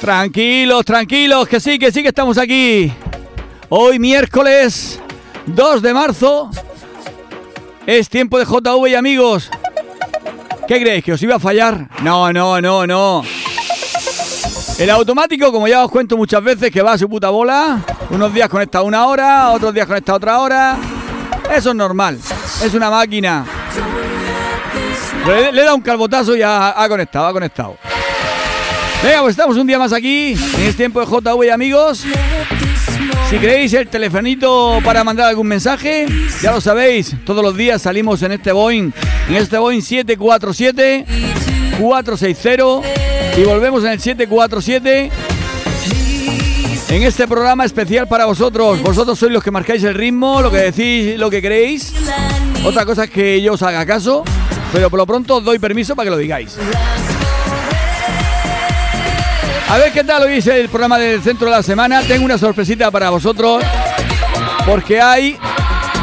Tranquilos, tranquilos, que sí, que sí que estamos aquí. Hoy miércoles 2 de marzo es tiempo de JV y amigos. ¿Qué creéis? ¿Que os iba a fallar? No, no, no, no. El automático, como ya os cuento muchas veces, que va a su puta bola. Unos días conecta una hora, otros días conecta otra hora. Eso es normal. Es una máquina. Le, le da un calbotazo y ha, ha conectado, ha conectado. Venga, pues estamos un día más aquí, en este tiempo de JV amigos. Si queréis el telefonito para mandar algún mensaje, ya lo sabéis, todos los días salimos en este Boeing, en este Boeing 747 460 y volvemos en el 747 en este programa especial para vosotros. Vosotros sois los que marcáis el ritmo, lo que decís, lo que queréis. Otra cosa es que yo os haga caso, pero por lo pronto os doy permiso para que lo digáis. A ver qué tal hoy es el programa del centro de la semana. Tengo una sorpresita para vosotros. Porque hay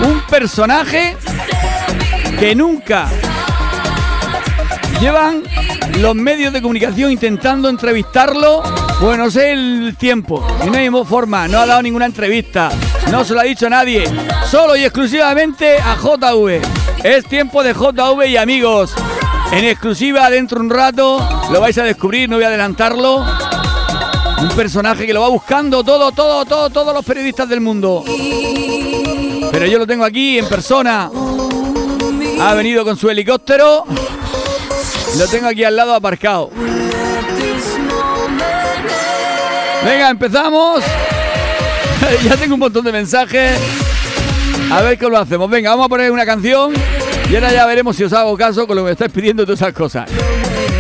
un personaje que nunca llevan los medios de comunicación intentando entrevistarlo. Bueno, no sé el tiempo. Y no hay forma. No ha dado ninguna entrevista. No se lo ha dicho nadie. Solo y exclusivamente a JV. Es tiempo de JV y amigos. En exclusiva dentro de un rato. Lo vais a descubrir, no voy a adelantarlo. Un personaje que lo va buscando todo, todo, todo, todos los periodistas del mundo. Pero yo lo tengo aquí en persona. Ha venido con su helicóptero. Lo tengo aquí al lado aparcado. Venga, empezamos. ya tengo un montón de mensajes. A ver cómo lo hacemos. Venga, vamos a poner una canción. Y ahora ya veremos si os hago caso con lo que me estáis pidiendo y todas esas cosas.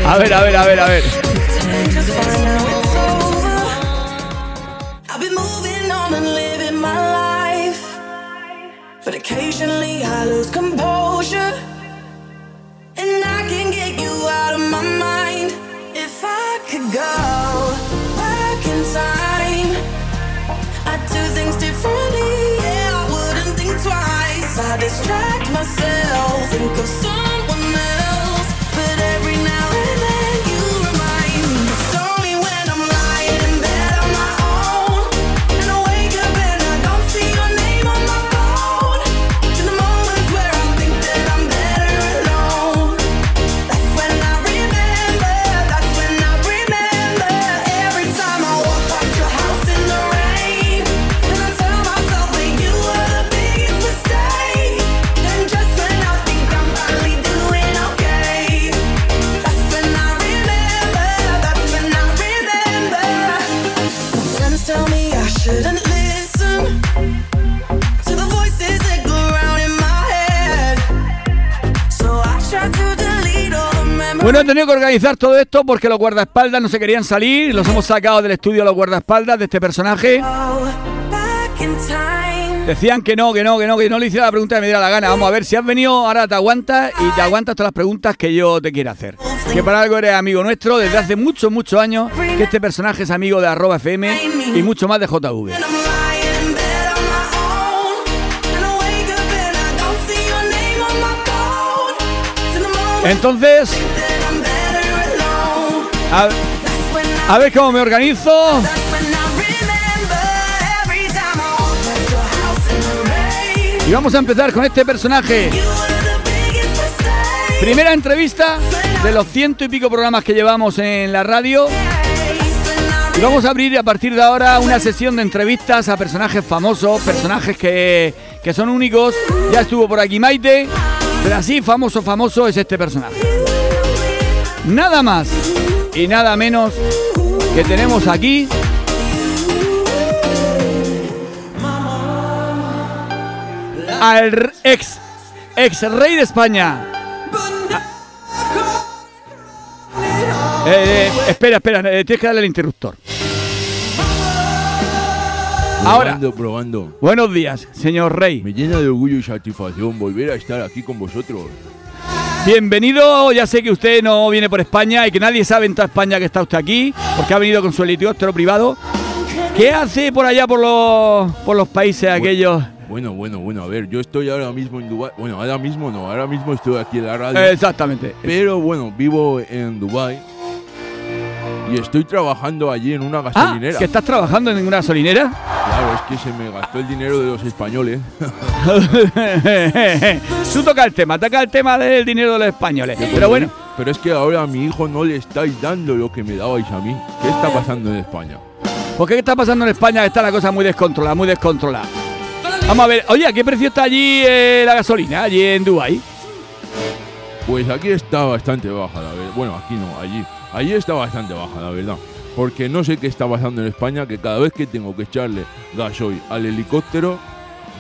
A ver, a ver, a ver, a ver. But occasionally I lose composure. And I can get you out of my mind. If I could go back in time, I'd do things differently. Yeah, I wouldn't think twice. I distract myself, think of someone Bueno, he tenido que organizar todo esto porque los guardaespaldas no se querían salir. Los hemos sacado del estudio los guardaespaldas de este personaje. Decían que no, que no, que no, que no le hiciera la pregunta que me diera la gana. Vamos a ver, si has venido, ahora te aguantas y te aguantas todas las preguntas que yo te quiera hacer. Que para algo eres amigo nuestro desde hace muchos, muchos años. Que este personaje es amigo de arroba FM y mucho más de JV. Entonces, a, ver cómo me organizo. Y vamos a empezar con este personaje. Primera entrevista de los ciento y pico programas que llevamos en la radio. Y vamos a abrir a partir de ahora una sesión de entrevistas a personajes famosos, personajes que, que son únicos. Ya estuvo por aquí Maite, pero así famoso, famoso es este personaje. Nada más y nada menos que tenemos aquí al ex, ex rey de España. Eh, eh, espera, espera, eh, tienes que darle el interruptor. Ahora, Probando, probando. buenos días, señor Rey. Me llena de orgullo y satisfacción volver a estar aquí con vosotros. Bienvenido, ya sé que usted no viene por España y que nadie sabe en toda España que está usted aquí, porque ha venido con su helicóptero privado. ¿Qué hace por allá por los, por los países aquellos? Bueno, bueno, bueno, a ver, yo estoy ahora mismo en Dubái. Bueno, ahora mismo no, ahora mismo estoy aquí en la radio. Exactamente. Pero bueno, vivo en Dubái. Y estoy trabajando allí en una Ah, gasolinera. que estás trabajando en una gasolinera. Claro, es que se me gastó el dinero de los españoles. Tú toca el tema, toca el tema del dinero de los españoles. Pero bueno, Pero es que ahora a mi hijo no le estáis dando lo que me dabais a mí. ¿Qué está pasando en España? ¿por qué está pasando en España? Está la cosa muy descontrolada, muy descontrolada. Vamos a ver, oye, ¿a qué precio está allí eh, la gasolina, allí en Dubái? Pues aquí está bastante baja, la verdad. Bueno, aquí no, allí. Allí está bastante baja, la verdad. Porque no sé qué está pasando en España, que cada vez que tengo que echarle gasoil al helicóptero,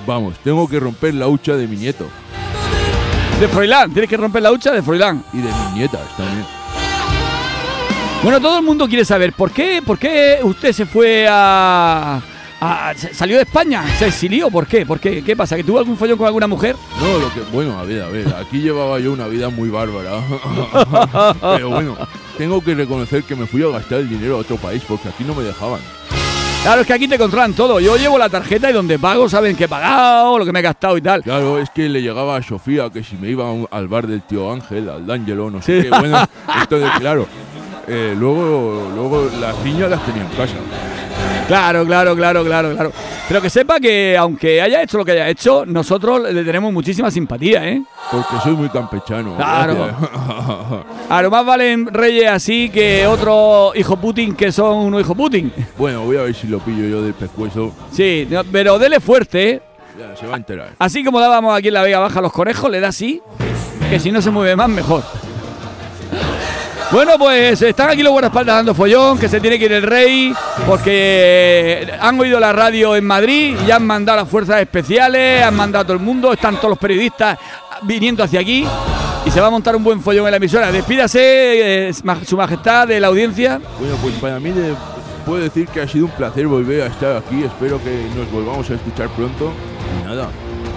vamos, tengo que romper la hucha de mi nieto. De Froilán, tienes que romper la hucha de Froilán. Y de mis nietas también. Bueno, todo el mundo quiere saber por qué, por qué usted se fue a, a- se- salió de España, se exilió, ¿por qué? ¿Por qué? ¿Qué pasa? ¿Que tuvo algún follón con alguna mujer? No, lo que. Bueno, a ver, a ver. Aquí llevaba yo una vida muy bárbara. Pero bueno, tengo que reconocer que me fui a gastar el dinero a otro país porque aquí no me dejaban. Claro, es que aquí te controlan todo. Yo llevo la tarjeta y donde pago saben que he pagado, lo que me he gastado y tal. Claro, es que le llegaba a Sofía que si me iba un- al bar del tío Ángel, al D'Angelo, no sé Sí. qué. Bueno, entonces, claro. eh, luego, luego las niñas las tenía en casa. Claro, claro, claro, claro, claro. Pero que sepa que aunque haya hecho lo que haya hecho, nosotros le tenemos muchísima simpatía, ¿eh? Porque soy muy campechano. Claro. Claro, más valen reyes así que otro hijo Putin que son uno hijo Putin. bueno, voy a ver si lo pillo yo del pescuezo. Sí, pero dele fuerte, ¿eh? Ya, se va a enterar. Así como dábamos aquí en la Vega Baja a los conejos, le da así, que si no se mueve más, mejor. Bueno, pues están aquí los guardaespaldas dando follón, que se tiene que ir el rey, porque han oído la radio en Madrid y han mandado las fuerzas especiales, han mandado a todo el mundo, están todos los periodistas viniendo hacia aquí y se va a montar un buen follón en la emisora. Despídase, eh, su majestad, de la audiencia. Bueno, pues para mí puedo decir que ha sido un placer volver a estar aquí. Espero que nos volvamos a escuchar pronto. Y nada,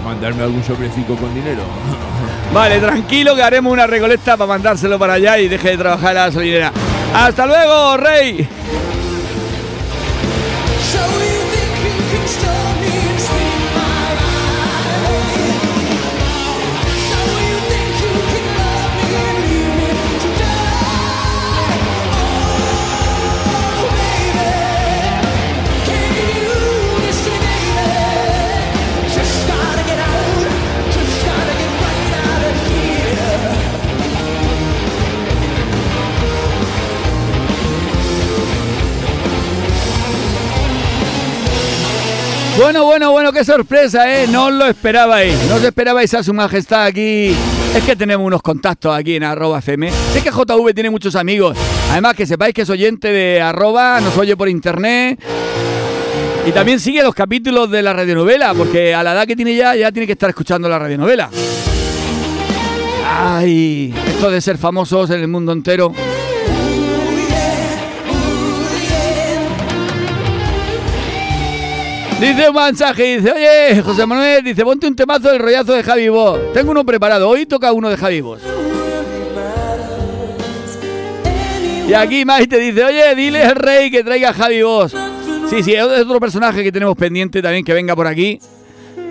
mandarme algún sobrecito con dinero. Vale, tranquilo que haremos una recolecta para mandárselo para allá y deje de trabajar la gasolinera. ¡Hasta luego, rey! Bueno, bueno, bueno, qué sorpresa, ¿eh? No lo esperabais, no os esperabais a su majestad aquí. Es que tenemos unos contactos aquí en arroba FM. Sé que JV tiene muchos amigos. Además, que sepáis que es oyente de arroba, nos oye por internet. Y también sigue los capítulos de la radionovela, porque a la edad que tiene ya, ya tiene que estar escuchando la radionovela. Ay, esto de ser famosos en el mundo entero. Dice un mensaje, dice, oye, José Manuel, dice, ponte un temazo del rollazo de Javi Bosch. Tengo uno preparado, hoy toca uno de Javi Bosch. Y aquí Maite dice, oye, dile al rey que traiga a Javi Bosch. Sí, sí, es otro personaje que tenemos pendiente también que venga por aquí.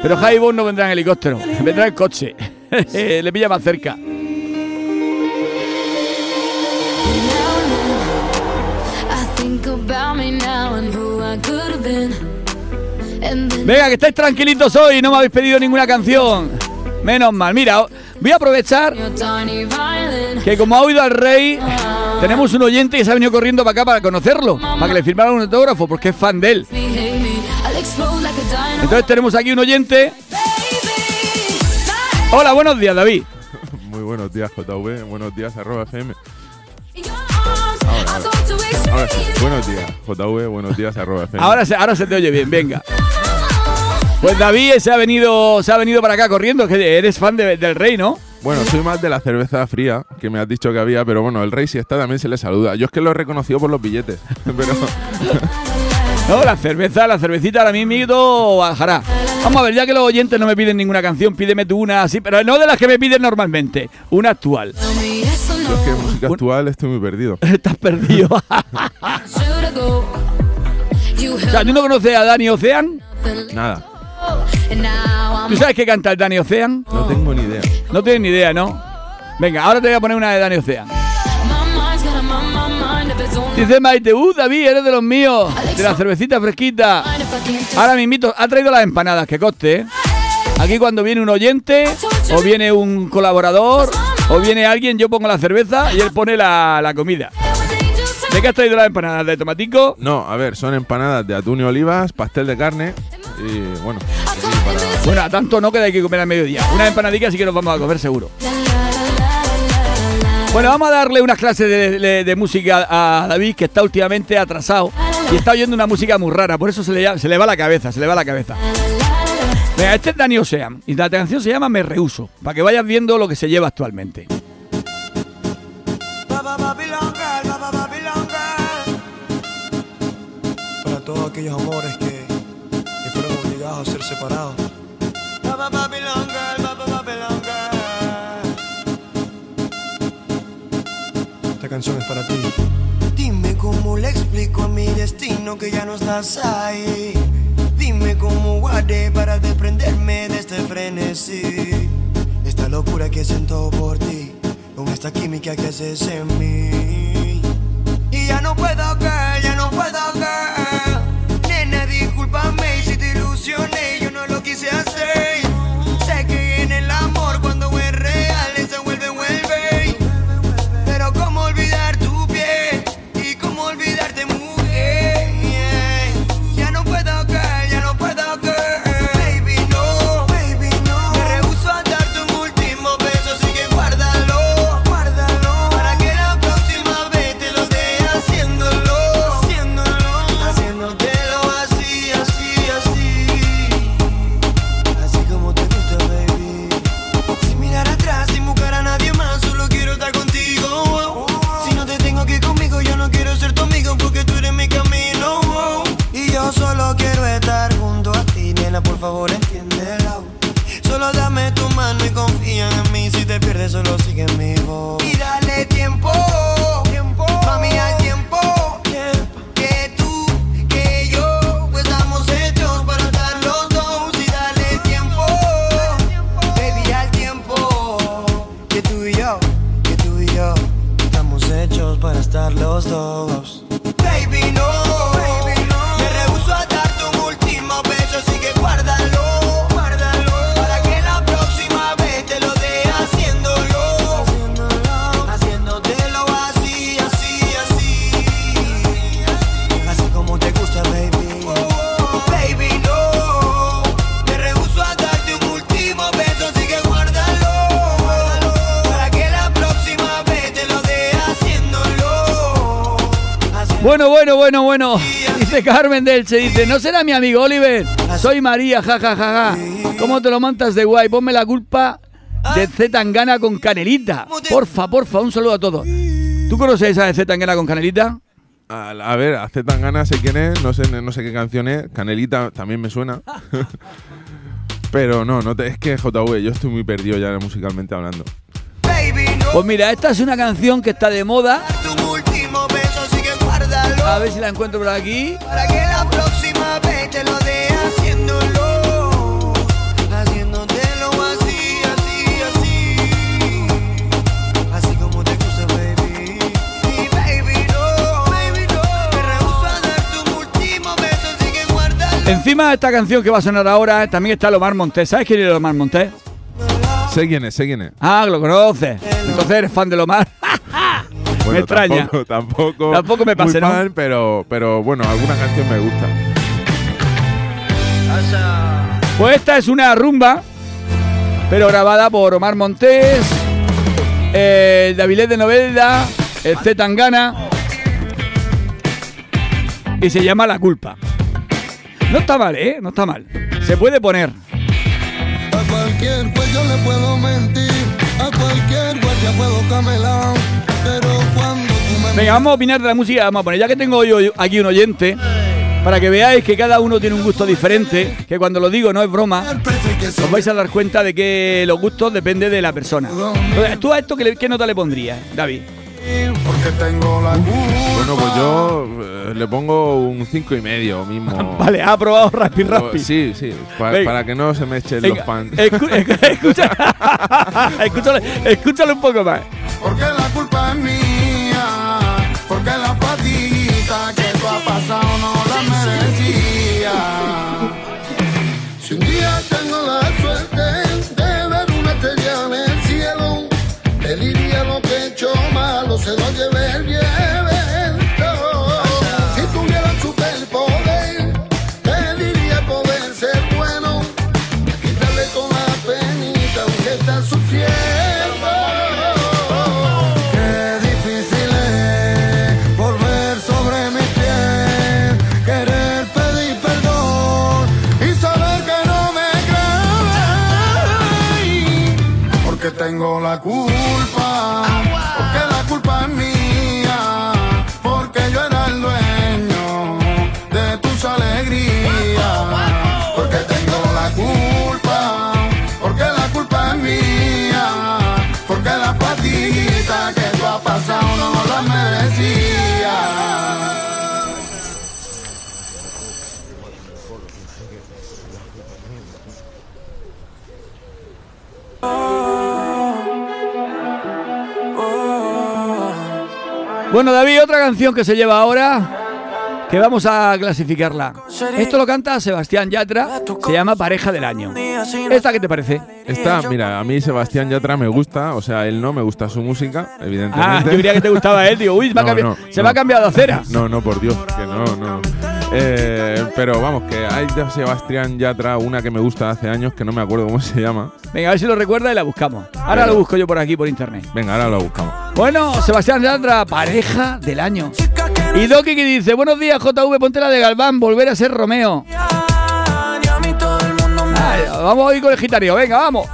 Pero Javi Bosch no vendrá en helicóptero, vendrá en coche. Le pilla más cerca. Venga, que estáis tranquilitos hoy, no me habéis pedido ninguna canción. Menos mal. Mira, voy a aprovechar que como ha oído al rey, tenemos un oyente que se ha venido corriendo para acá para conocerlo, para que le firmara un autógrafo, porque es fan de él. Entonces tenemos aquí un oyente. Baby, Hola, buenos días, David. Muy buenos días, JV. Buenos días, arroba FM. your Ahora buenos días, JV. Buenos días, arroba. Ahora se, ahora se te oye bien, venga. Pues David se ha venido, se ha venido para acá corriendo, que eres fan de- del rey, ¿no? Bueno, soy más de la cerveza fría que me has dicho que había, pero bueno, el rey si está también se le saluda. Yo es que lo he reconocido por los billetes, pero No, la cerveza, la cervecita ahora mismo bajará. Vamos a ver, ya que los oyentes no me piden ninguna canción, pídeme tú una así, pero no de las que me piden normalmente, una actual. Yo es que música actual estoy muy perdido. Estás perdido. O sea, ¿tú no conoces a Dani Ocean? Nada, ¿Tú sabes qué canta el Dani Ocean? no tengo ni idea. No tienes ni idea, ¿no? Venga, ahora te voy a poner una de Dani Ocean. Dice Maite, uh, David, eres de los míos. De la cervecita fresquita. Ahora mismito, ha traído las empanadas, que coste, ¿eh? Aquí cuando viene un oyente, o viene un colaborador, o viene alguien, yo pongo la cerveza y él pone la, la comida. ¿De qué has traído las empanadas? ¿De tomatico? No, a ver, son empanadas de atún y olivas, pastel de carne y bueno. para- Bueno, a tanto no queda hay que comer a mediodía. Una empanadica sí que nos vamos a comer seguro. Bueno, vamos a darle unas clases de, de- de música a David, que está últimamente atrasado y está oyendo una música muy rara, por eso se le, se le va la cabeza, se le va la cabeza. Venga, este es Dani Ocean y la canción se llama Me Rehuso, para que vayas viendo lo que se lleva actualmente. Para todos aquellos amores que, que fueron obligados a ser separados. Canción es para ti. Dime cómo le explico a mi destino que ya no estás ahí. Dime cómo guardé para desprenderme de este frenesí. Esta locura que siento por ti, con esta química que haces en mí. Y ya no puedo, girl, ya no puedo, girl. Nena, discúlpame si te ilusioné, Dice Carmen Delche, dice, ¿no será mi amigo Oliver? Soy María, ja, ja, ja, ja. ¿Cómo te lo montas de guay? Ponme la culpa de Z Tangana con Canelita. Porfa, porfa, un saludo a todos. ¿Tú conoces esa de Z Tangana con Canelita? A, a ver, hace tan ganas sé quién es, no sé, no sé qué canción es. Canelita también me suena. Pero no, no te, es que JV, yo estoy muy perdido ya musicalmente hablando. Pues mira, esta es una canción que está de moda. A ver si la encuentro por aquí. Para que la próxima vez te lo dé haciéndolo. Haciéndotelo así, así, así. Así como te gusta, baby. Y baby, no. Baby, no. Me rehuso a darte un último beso, así que guárdalo. Encima de esta canción que va a sonar ahora, también está Lomar Montés. ¿Sabes quién es Lomar Montés? Sé quién es, sé quién es. Ah, lo conoces. Entonces eres fan de Lomar. me extraña. Tampoco, tampoco, Tampoco me pase, muy ¿no? pero, pero bueno, alguna canción me gusta. Pues esta es una rumba, pero grabada por Omar Montés, eh, Davilés de Novelda, el Z Tangana, y se llama La Culpa. No está mal, ¿eh? No está mal. Se puede poner. A cualquier pues yo le puedo mentir, guardia puedo camelar, pero cuando tú me Venga, vamos a opinar de la música. Vamos a poner, ya que tengo yo aquí un oyente, para que veáis que cada uno tiene un gusto diferente, que cuando lo digo no es broma, os vais a dar cuenta de que los gustos dependen de la persona. Entonces, ¿tú a esto qué nota le pondrías, David? Porque tengo la culpa. Bueno, pues yo eh, le pongo un cinco y medio mismo. Vale, ha aprobado Raspi Raspi. Sí, sí, pa- Venga. para que no se me echen Venga, los fans. escu- escu- escucha, escúchale, escúchale un poco más. Porque la culpa es mía, porque la fatiga la Bueno, David, otra canción que se lleva ahora, que vamos a clasificarla. Esto lo canta Sebastián Yatra, se llama Pareja del Año. ¿Esta qué te parece? Esta, mira, a mí Sebastián Yatra me gusta, o sea, él no me gusta su música, Ah, evidentemente. yo diría que te gustaba él, digo, uy, va a No, cambiar- no, se no. va a cambiar de acera. No, no, por Dios, que no, no. Eh, pero vamos, que hay de Sebastián Yatra una que me gusta de hace años que no me acuerdo cómo se llama. Venga, a ver si lo recuerda y la buscamos. Ahora lo busco yo por aquí, por internet. Venga, ahora lo buscamos. Bueno, Sebastián Yatra, pareja del año. Y Doki que dice, buenos días JV, ponte la de Galván, volver a ser Romeo. Ay, vamos a ir con el gitario, venga, vamos.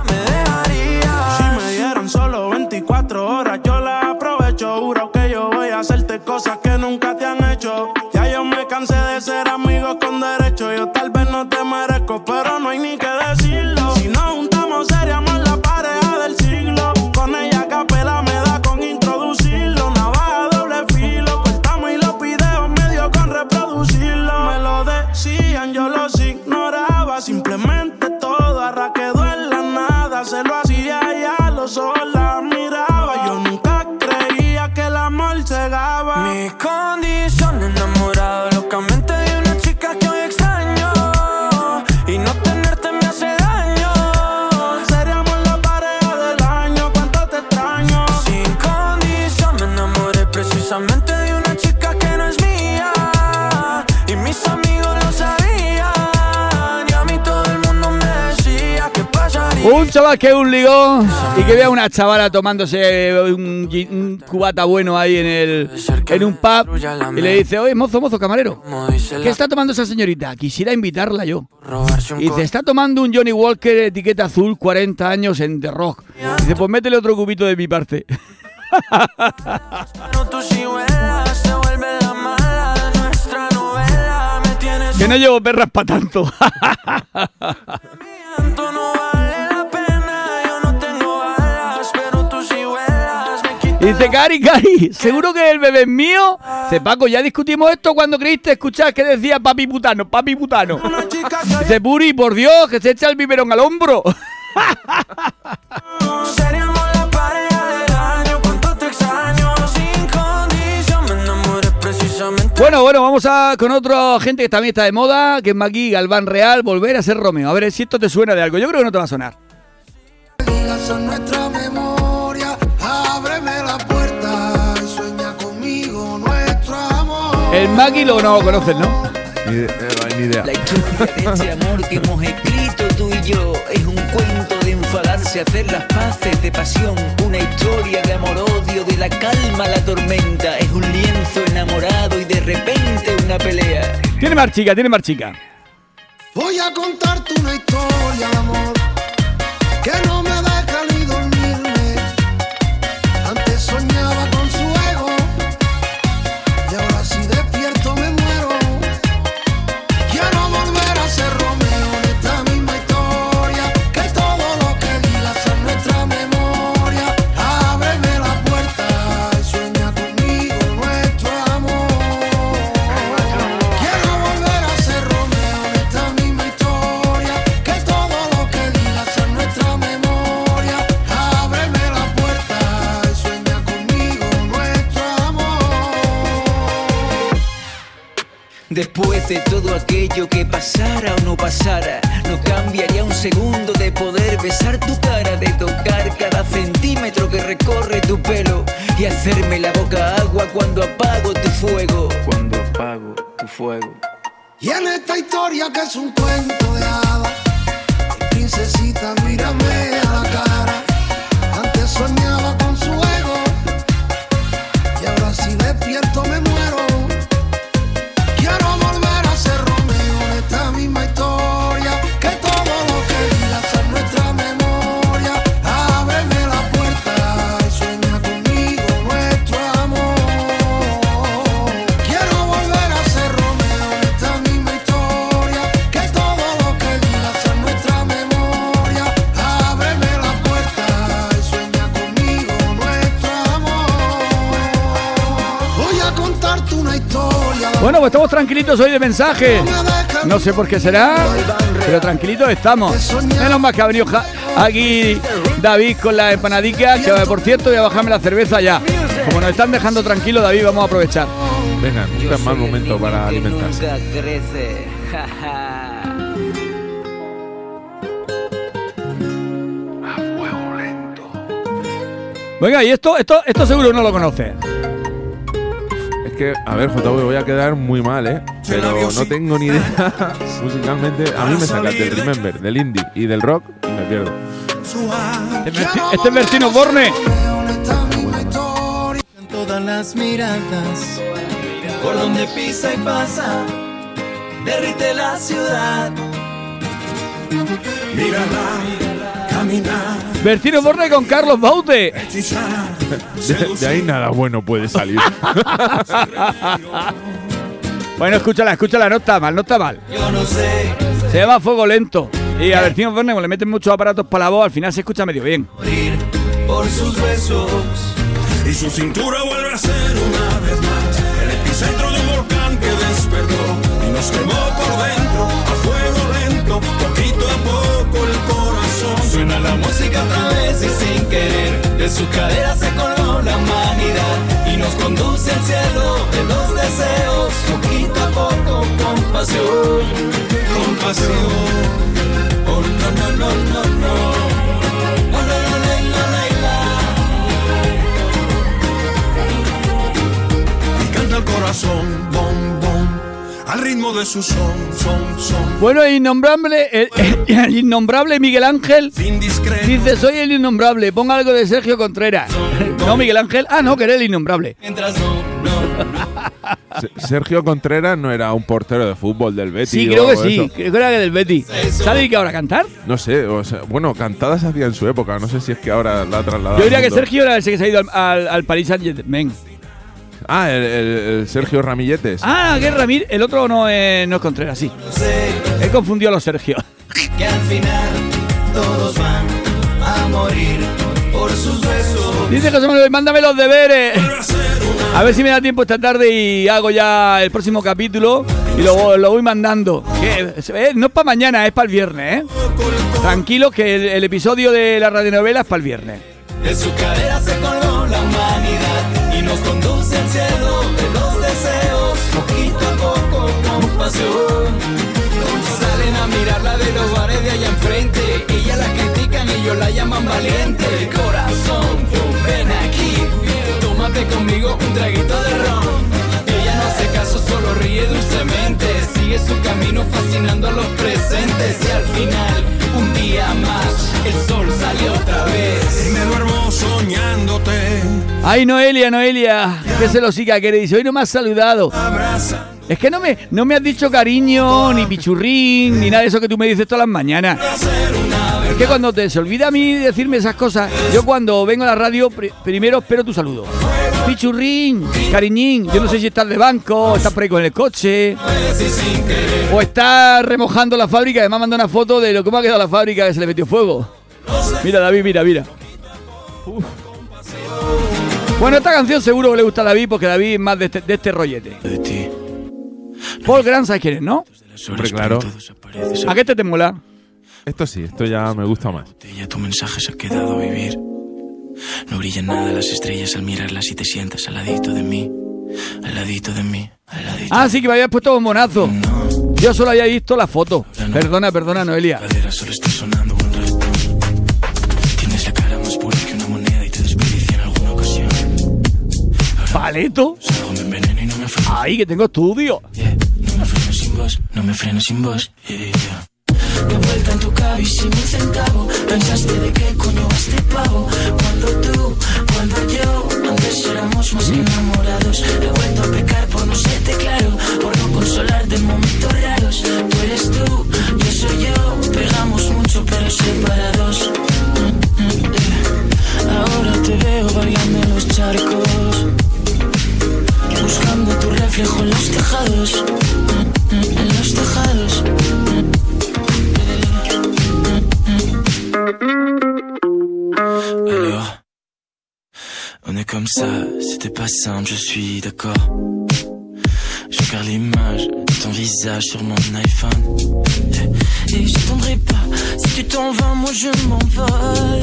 Si me dieron solo 24 horas, yo las aprovecho. Juro que yo voy a hacerte cosas Un chaval que es un ligón y que vea a una chavala tomándose un, cubata bueno ahí en el en un pub y le dice, oye, mozo, mozo, camarero, ¿qué está tomando esa señorita? Quisiera invitarla yo. Y dice, está tomando un Johnny Walker etiqueta azul, 40 años en The Rock. Dice, pues métele otro cubito de mi parte. Que no llevo perras para tanto. dice, Cari, Cari, seguro que el bebé es mío. Dice, Paco, ya discutimos esto cuando creíste escuchar que decía papi putano, papi putano. Dice, Puri, por Dios, que se echa el biberón al hombro. Bueno, bueno, vamos a con otra gente que también está de moda, que es Maki Galván Real, volver a ser Romeo. A ver si esto te suena de algo. Yo creo que no te va a sonar. Digas en El Maki lo no lo conoces, ¿no? Ni, eh, ni idea. La historia de este amor que hemos escrito tú y yo es un cuento de enfadarse, hacer las paces de pasión, una historia de amor-odio, de la calma a la tormenta, es un lienzo enamorado y de repente una pelea. Tiene más chica, tiene más chica. Voy a contarte una historia de amor que no me deja Después de todo aquello que pasara o no pasara, no cambiaría un segundo de poder besar tu cara, de tocar cada centímetro que recorre tu pelo y hacerme la boca agua cuando apago tu fuego. Cuando apago tu fuego. Y en esta historia que es un cuento de hadas, princesita, mírame a la cara. Antes soñaba con su ego y ahora si despierto me Bueno, pues estamos tranquilitos hoy de mensajes. No sé por qué será, pero tranquilitos estamos. Menos mal que ha venido aquí David con la empanadica, que por cierto voy a bajarme la cerveza ya. Como nos están dejando tranquilos, David, vamos a aprovechar. Venga, nunca es mal momento para alimentarse. Venga, y esto, esto, esto seguro no lo conoces. Que, a ver, JV, voy a quedar muy mal, ¿eh? Pero no tengo ni idea musicalmente. A mí me sacas del Remember, del indie y del rock y me pierdo. Este es Berti- este es Bertino Borne. Todas las miradas, por donde pisa y pasa, derrite la ciudad. Mírala, caminar, Bertino Borne con Carlos Baute. De, de ahí nada bueno puede salir. Bueno, escúchala, escúchala, no está mal, no está mal. yo no sé Se llama Fuego Lento. Y a Bertino Borne, como le meten muchos aparatos para la voz, al final se escucha medio bien. por sus besos. Y su cintura vuelve a ser una vez más el epicentro de un volcán que despertó y nos quemó por dentro a fuego lento, poquito a poco el corazón. Suena la música otra vez y sin querer de su cadera se coló la humanidad y nos conduce al cielo de los deseos, poquito a poco con pasión, con pasión. Oh no no no no no. Oh, no, no, Y canta el corazón, bom, bom, al ritmo de su son, son, son. Bueno, el innombrable, el, el innombrable Miguel Ángel Indiscreto. dice: Soy el innombrable, ponga algo de Sergio Contreras. No, Miguel Ángel. Ah, no, que eres el innombrable. Mientras no, no. Se- Sergio Contreras no era un portero de fútbol del Betis. Sí, creo que sí. eso. Creo que era del Betty. ¿Sabe que ahora cantar? No sé, o sea, bueno, cantadas hacía en su época. No sé si es que ahora la ha trasladado. Yo diría que. Sergio era ese que se ha ido al, al, al Paris Saint-Germain. Ah, el, el- el Sergio Ramilletes. Ah, que es Ramírez. El otro no es, no es Contreras, sí. sé He confundido a los Sergio. que al final todos van a morir por sus besos. Dice José Manuel, mándame los deberes. A ver si me da tiempo esta tarde y hago ya el próximo capítulo y lo, lo voy mandando. Que, eh, no es para mañana, es para el viernes, ¿eh? Tranquilo que el, el episodio de la radionovela es para el viernes. De su cadera se colgó la humanidad nos conduce al cielo de los deseos, poquito a poco con pasión. Salen a mirarla de los bares de allá enfrente, ella la critican y ellos la llaman valiente. Corazón, ven aquí, tómate conmigo un traguito de ron. Solo ríe dulcemente, sigue su camino fascinando a los presentes y al final, un día más, el sol sale otra vez. Y me duermo soñándote. Ay, Noelia, Noelia, que se lo siga que le dice, hoy no me has saludado. Es que no me, no me has dicho cariño, ni pichurrín, ni nada de eso que tú me dices todas las mañanas. Es que cuando te se olvida a mí decirme esas cosas, yo cuando vengo a la radio pri- primero espero tu saludo. Pichurrín, cariñín, yo no sé si estás de banco, estás por ahí con el coche, o estás remojando la fábrica, además manda una foto de lo que me ha quedado la fábrica que se le metió fuego. Mira, David, mira, mira. Uf. Bueno, esta canción seguro que le gusta a David porque David es más de este, de este rollete. De ti, Paul Grant, ¿sabes quién es, no? Hombre, claro. ¿A qué te, te mola? Esto sí, esto ya me gusta más. Ya tu mensaje se ha quedado a vivir. No brillan nada las estrellas al mirarlas y te sientas al ladito de mí. Al ladito de mí. Al ladito. Ah, sí, que me habías puesto bombonazo. Yo solo había visto la foto. Perdona, perdona, Noelia. cadera solo está sonando un reggaetón. Tienes la cara más pura que una moneda y te desperdicia en alguna ocasión. ¿Paleto? Me y no me. Ay, que tengo estudio. Yeah. No me freno sin voz, no me freno sin. Yeah, yeah. De vuelta en tu y sin un centavo. Pensaste de qué coño este pavo. Cuando tú, cuando yo, antes éramos más enamorados. He vuelto a pecar por no serte claro, por no consolarte en momentos raros. Tú eres tú, yo soy yo. Pegamos mucho pero separados. Mm, mm. Ahora te veo bailando en los charcos. Buscando tu reflejo en los tejados. Mm, En los tejados. Alors, on est comme ça, c'était pas simple, je suis d'accord. Je faire l'image de ton visage sur mon iPhone. Yeah. Et j'attendrai pas. Si tu t'en vas, moi je m'envole.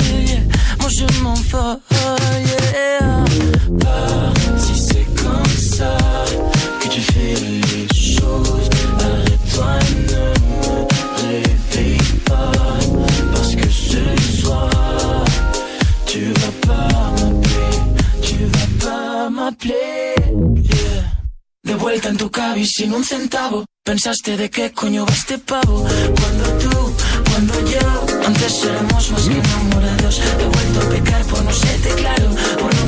Moi je m'envole. Yeah. Si c'est comme ça que tu fais les choses, arrête-toi et ne Yeah. De vuelta en tu cabi sin un centavo. Pensaste de qué coño va este pavo. Cuando tú, cuando yo, antes éramos más que enamorados. He vuelto a pecar por no serte claro, por no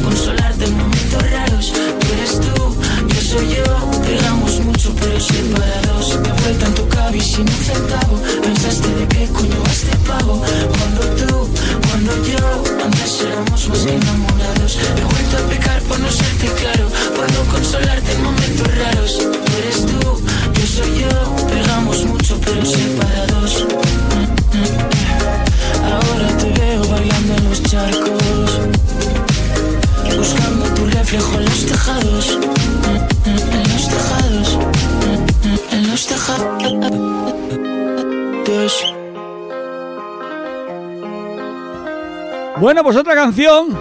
Bueno, pues otra canción.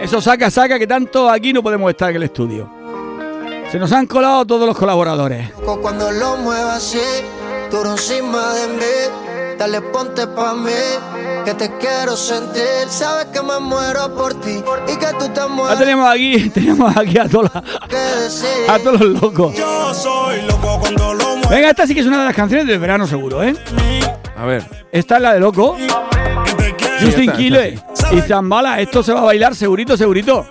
Eso saca, saca, que tanto aquí no podemos estar en el estudio. Se nos han colado todos los colaboradores. Cuando lo muevas así, duro encima de mí, dale ponte pa' mí, que te quiero sentir, sabes que me muero por ti y que tú te Ya mueres. tenemos aquí, tenemos aquí a todos, a todos los locos. Yo soy loco cuando lo. Venga, esta sí que es una de las canciones del verano seguro, ¿eh? A ver, Esta es la de loco. Justin Quiles y Zambala. Esto se va a bailar segurito, segurito.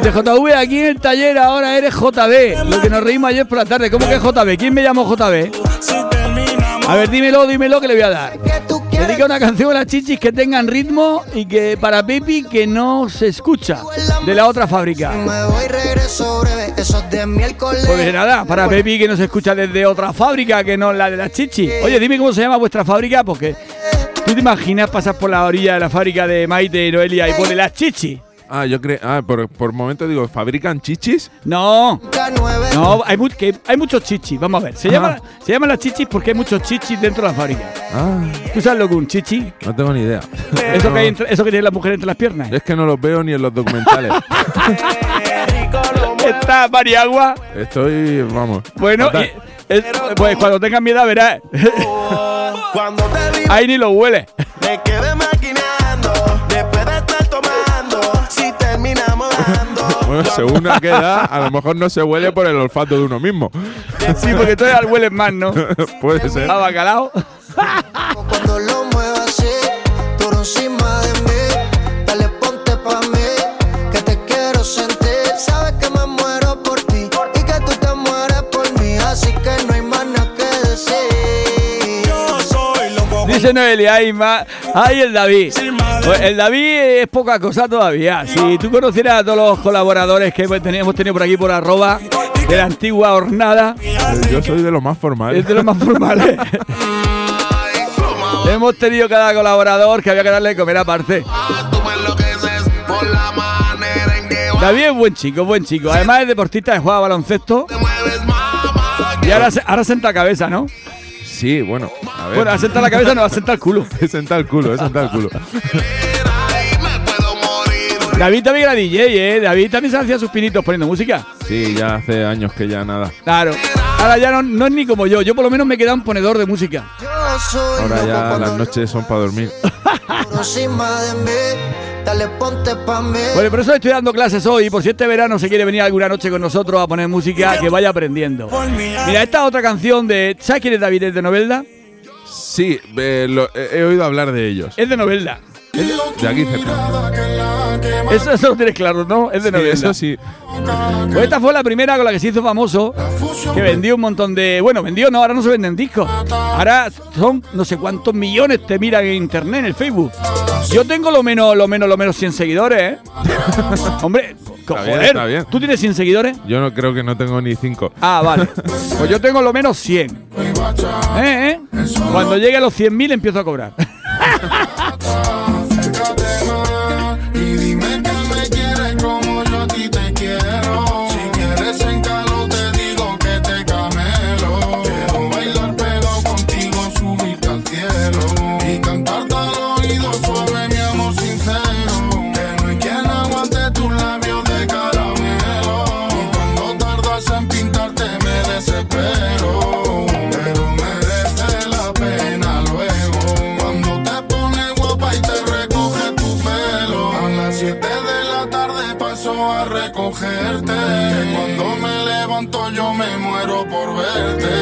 de JV aquí en el taller ahora eres JB. Lo que nos reímos ayer por la tarde. ¿Cómo que es JB? ¿Quién me llamó JB? A ver, dímelo, dímelo que le voy a dar. Dedica una canción a las chichis que tengan ritmo y que para Pepi que no se escucha de la otra fábrica. me voy regreso breve, esos de miércoles. Pues nada, para Pepi que no se escucha desde otra fábrica que no la de las chichis. Oye, dime cómo se llama vuestra fábrica porque tú te imaginas pasar por la orilla de la fábrica de Maite y Noelia y pone las chichis. Ah, yo creo, ah, por, por momento digo, ¿fabrican chichis? No, K9, no, hay, mu- que hay muchos chichis. Vamos a ver, se, llama, se llaman las chichis porque hay muchos chichis dentro de la fábrica. Ah, ¿Tú sabes lo que es un chichi? no tengo ni idea. Eso que, hay entre- eso que tiene la mujer entre las piernas. Es que no los veo ni en los documentales. Está Mariagua. Estoy, vamos. Bueno, fatal. y- es- pues cuando tengas mi edad verás. cuando te vi, Ahí ni lo huele. me quedé según a qué edad, a lo mejor no se huele por el olfato de uno mismo. Sí, porque al hueles más, ¿no? Puede ser. A bacalao. Noelia, hay más. Hay el David. Pues el David es poca cosa todavía. Si tú conocieras a todos los colaboradores que hemos tenido, por aquí por arroba de la antigua hornada, Yo soy de lo más formal. es de los más formales. hemos tenido cada colaborador que había que darle de comer aparte. David es buen chico, buen chico. Además es deportista, juega baloncesto. Y ahora, ahora senta cabeza, ¿no? Sí, bueno. A ver. Bueno, a sentar la cabeza no, a sentar el culo. he sentado el culo, he sentado el culo. David también era DJ, ¿eh? David también se hacía sus pinitos poniendo música. Sí, ya hace años que ya nada. Claro. Ahora ya no, no es ni como yo. Yo por lo menos me queda un ponedor de música. Ahora ya las noches son para dormir. Bueno, por eso estoy dando clases hoy. Por si este verano se quiere venir alguna noche con nosotros a poner música, que vaya aprendiendo. Mira, esta otra canción de. ¿Sabes quién es David? ¿Es de Novelda? Sí, eh, lo- he oído hablar de ellos. Es de Novelda. De aquí cerca. Eso, eso lo tienes claro, ¿no? Es de Sí, novela. eso sí. Pues esta fue la primera con la que se hizo famoso, que vendió un montón de... Bueno, vendió, no, ahora no se venden discos. Ahora son no sé cuántos millones te miran en internet, en el Facebook. Yo tengo lo menos, lo menos, lo menos 100 seguidores, ¿eh? Hombre, co- Está bien, joder, está bien. ¿tú tienes 100 seguidores? Yo no creo que no tengo ni cinco. Ah, vale. Pues yo tengo lo menos 100. ¿Eh, eh? Cuando llegue a los 100.000 empiezo a cobrar. muero por verte.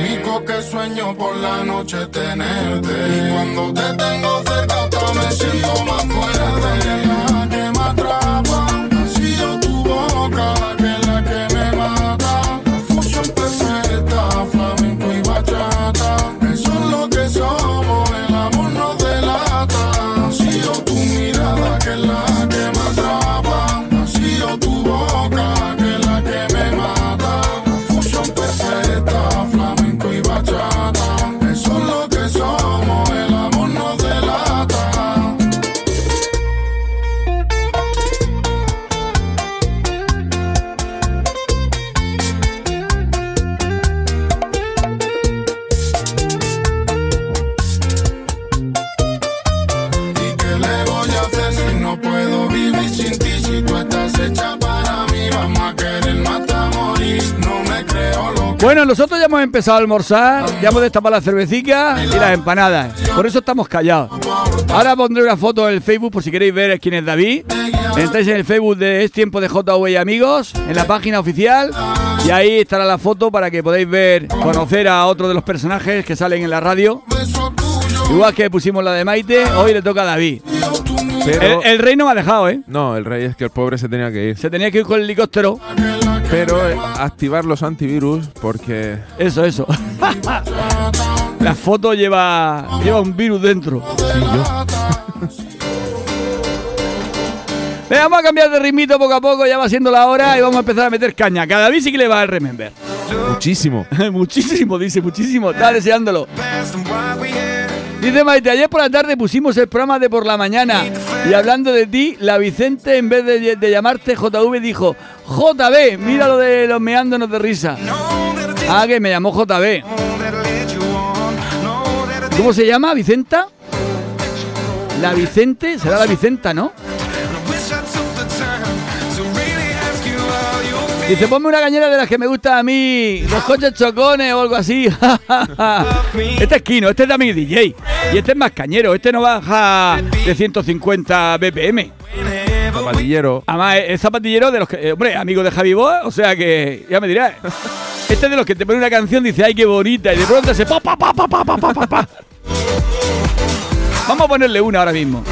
Único que sueño por la noche es tenerte. Y cuando te tengo cerca me siento más fuerte. La que me atrapa Bueno, nosotros ya hemos empezado a almorzar, ya hemos destapado la cervecica y las empanadas. Por eso estamos callados. Ahora pondré una foto en el Facebook por si queréis ver quién es David. Entráis en el Facebook de Es Tiempo de JV y Amigos, en la página oficial. Y ahí estará la foto para que podáis ver, conocer a otro de los personajes que salen en la radio. Igual que pusimos la de Maite, hoy le toca a David. Pero, El, el rey no me ha dejado, ¿eh? no, el rey es que el pobre se tenía que ir. Se tenía que ir con el helicóptero. Pero eh, activar los antivirus porque Eso, eso. La foto lleva, lleva un virus dentro. Venga, vamos a cambiar de ritmito poco a poco, ya va siendo la hora y vamos a empezar a meter caña. Cada vez sí que le va el remember. muchísimo. muchísimo, dice, muchísimo. Está deseándolo. Dice Maite, ayer por la tarde pusimos el programa de por la mañana y hablando de ti, la Vicente en vez de, de llamarte JV dijo JB, mira lo de los meándonos de risa. Ah, que me llamó JB. ¿Cómo se llama? ¿Vicenta? La Vicente, será la Vicenta, ¿no? Dice, ponme una cañera de las que me gustan a mí, los coches chocones o algo así. este es Kino, este es también DJ. Y este es más cañero, este no baja de 150 BPM. Zapatillero. Además, es zapatillero de los que. Eh, hombre, amigo de Javi Boa, o sea que ya me dirás. Este es de los que te pone una canción, dice, ay, qué bonita, y de pronto se. Pa, pa, pa, pa, pa, pa, pa, pa. Vamos a ponerle una ahora mismo.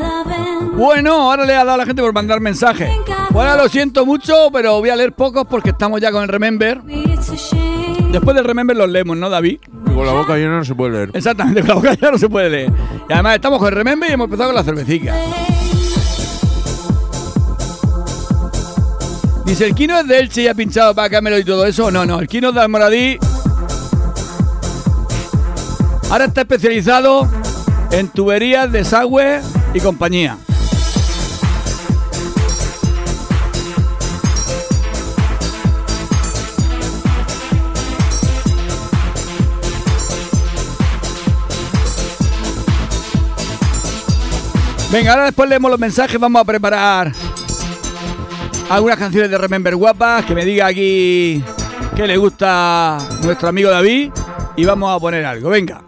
Loving. Bueno, ahora le ha dado a la gente por mandar mensajes. Bueno, lo siento mucho, pero voy a leer pocos porque estamos ya con el Remember. Después del Remember los leemos, ¿no, David? Y con la boca llena no se puede leer. Exactamente, con la boca ya no se puede leer. Y además estamos con el Remember y hemos empezado con la cervecita. Dice, ¿el Kino es de Elche y ha pinchado para Camelo y todo eso? No, no, el Kino es de Almoradí. Ahora está especializado en tuberías, desagüe y compañía. Venga, ahora después leemos los mensajes, vamos a preparar algunas canciones de Remember Guapas, que me diga aquí que le gusta nuestro amigo David y vamos a poner algo, venga.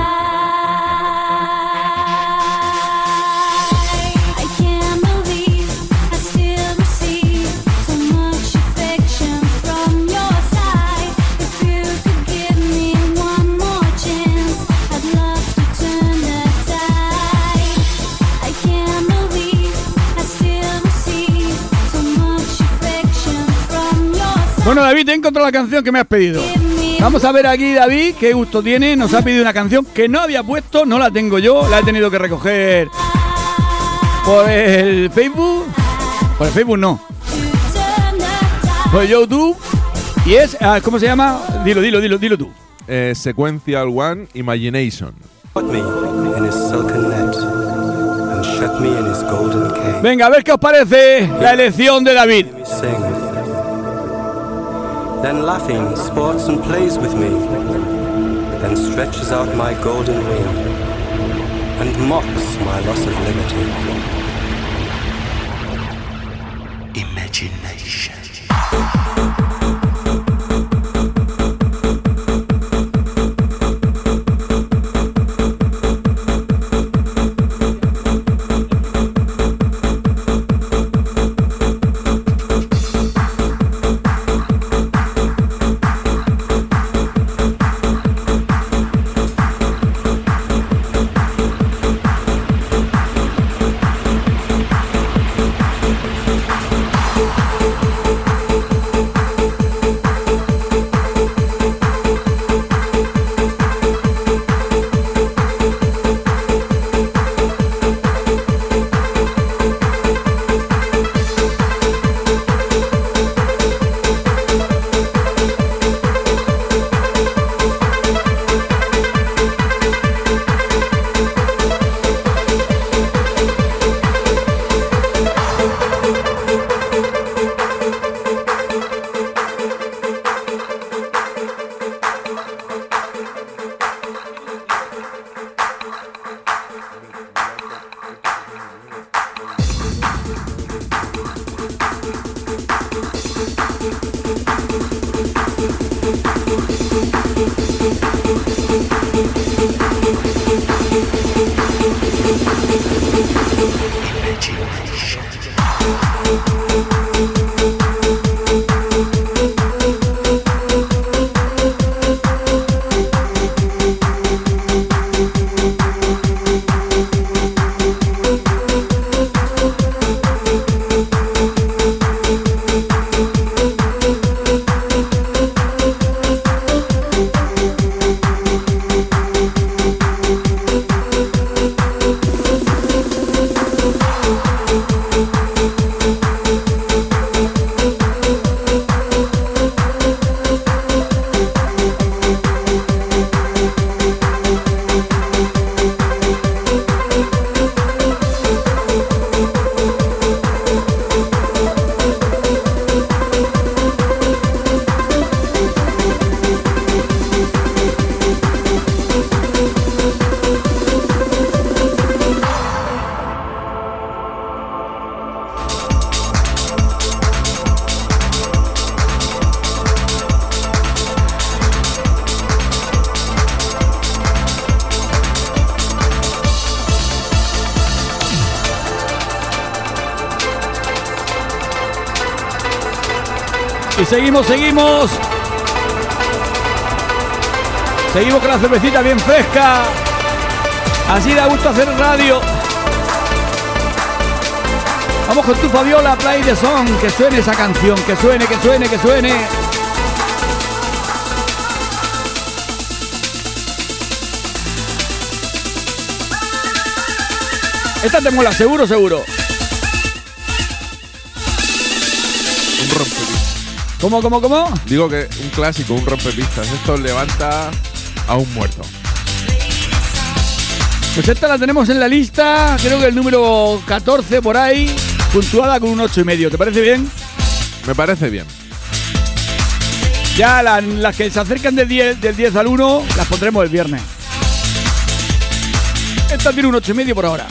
Bueno, David, te he encontrado la canción que me has pedido. Vamos a ver aquí, David, qué gusto tiene. Nos ha pedido una canción que no había puesto, no la tengo yo, la he tenido que recoger por el Facebook. Por el Facebook no, por el YouTube. Y es, ah, ¿cómo se llama? Dilo, dilo, dilo, dilo tú. Eh, Sequential One Imagination. Venga, a ver qué os parece la elección de David. Then laughing sports and plays with me. Then stretches out my golden wing and mocks my loss of liberty. Imagination. Cervecita bien fresca. Así da gusto hacer radio. Vamos con tu Fabiola, play the song. Que suene esa canción, que suene, que suene, que suene. Esta te mola, seguro, seguro. Un rompepistas. ¿Cómo, cómo, cómo? Digo que un clásico, un rompepistas. Esto levanta a un muerto. Pues esta la tenemos en la lista, creo que el número 14 por ahí, puntuada con un 8 y medio. ¿Te parece bien? Me parece bien. Ya la- las que se acercan del 10, del 10 al 1 las pondremos el viernes. Esta tiene un 8 y medio por ahora.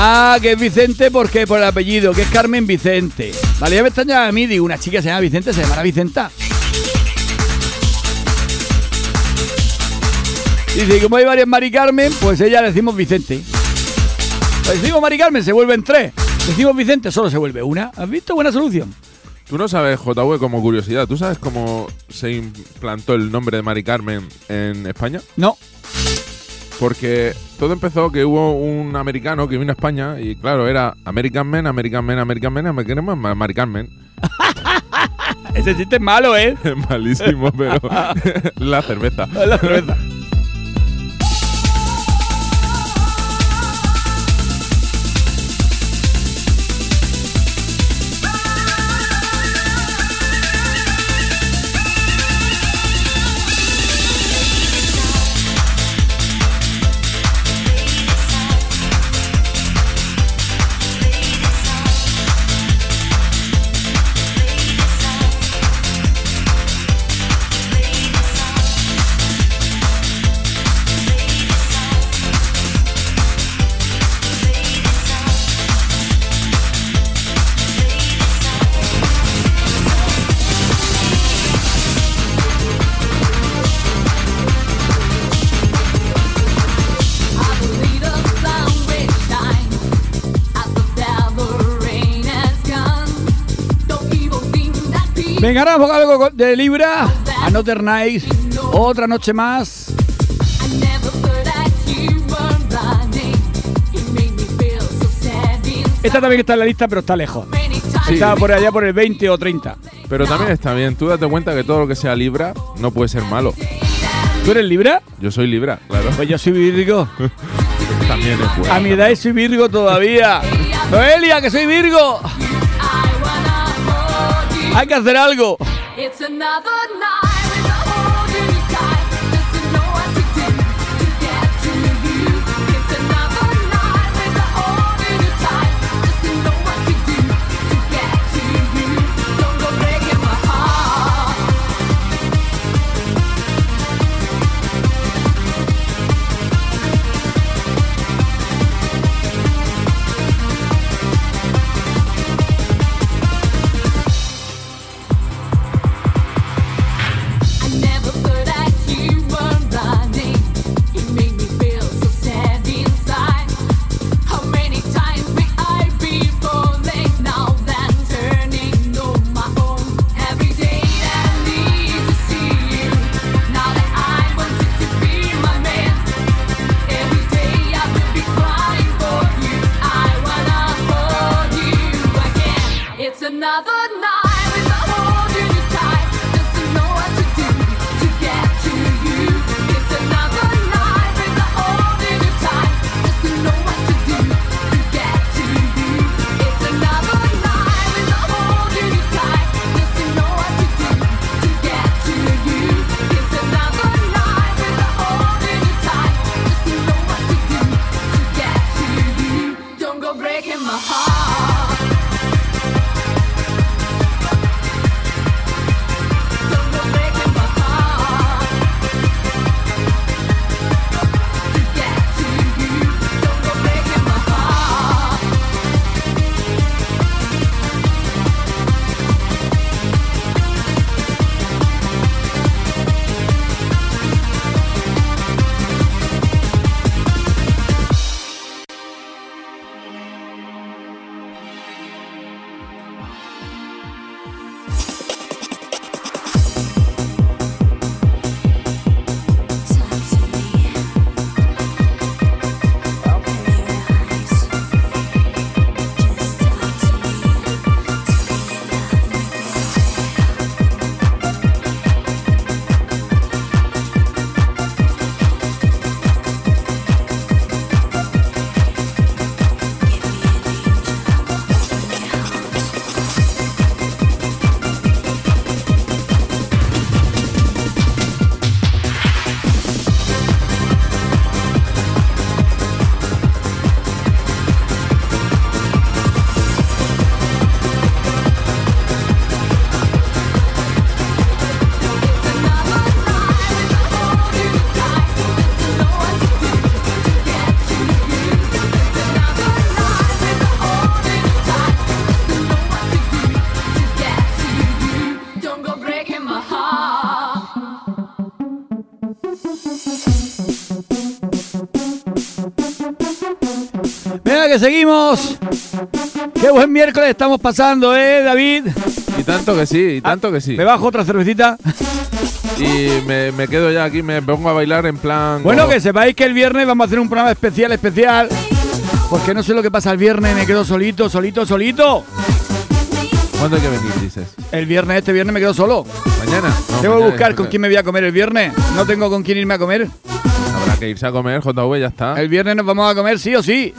Ah, que es Vicente porque por el apellido, que es Carmen Vicente. Vale, ya me extraña a mí, digo, una chica se llama Vicente, se llamará Vicenta. Dice, como hay varias Mari Carmen, pues ella le decimos Vicente. Decimos Mari Carmen, se vuelven tres. Decimos Vicente, solo se vuelve una. ¿Has visto? Buena solución. Tú no sabes, JV, como curiosidad, ¿tú sabes cómo se implantó el nombre de Mari Carmen en España? No. Porque todo empezó que hubo un americano que vino a España y claro, era American Man, American Man, American Man, American Man, Ma- Mari Carmen. Ese chiste es malo, ¿eh? Es malísimo, pero la cerveza. La cerveza. A algo de Libra. Another Night. Otra noche más. Esta también está en la lista, pero está lejos. Sí. Está por allá por el 20 o 30. Pero también está bien, tú date cuenta que todo lo que sea Libra no puede ser malo. ¿Tú eres Libra? Yo soy Libra, claro. Pues yo soy Virgo. También es bueno. A mi edad soy Virgo todavía. Noelia, que soy Virgo. Hay que hacer algo. Seguimos. Qué buen miércoles estamos pasando, ¿eh, David? Y tanto que sí, y tanto que sí. Me bajo otra cervecita. Y me, me quedo ya aquí, me pongo a bailar en plan. Bueno, como- que sepáis que el viernes vamos a hacer un programa especial, especial. Porque no sé lo que pasa el viernes, me quedo solito, solito, solito. ¿Cuándo hay que venir, dices? El viernes, este viernes me quedo solo. ¿Mañana? No, Tengo que buscar con quién me voy a comer el viernes. No tengo con quién irme a comer. Habrá que irse a comer, JV, ya está. El viernes nos vamos a comer sí o sí.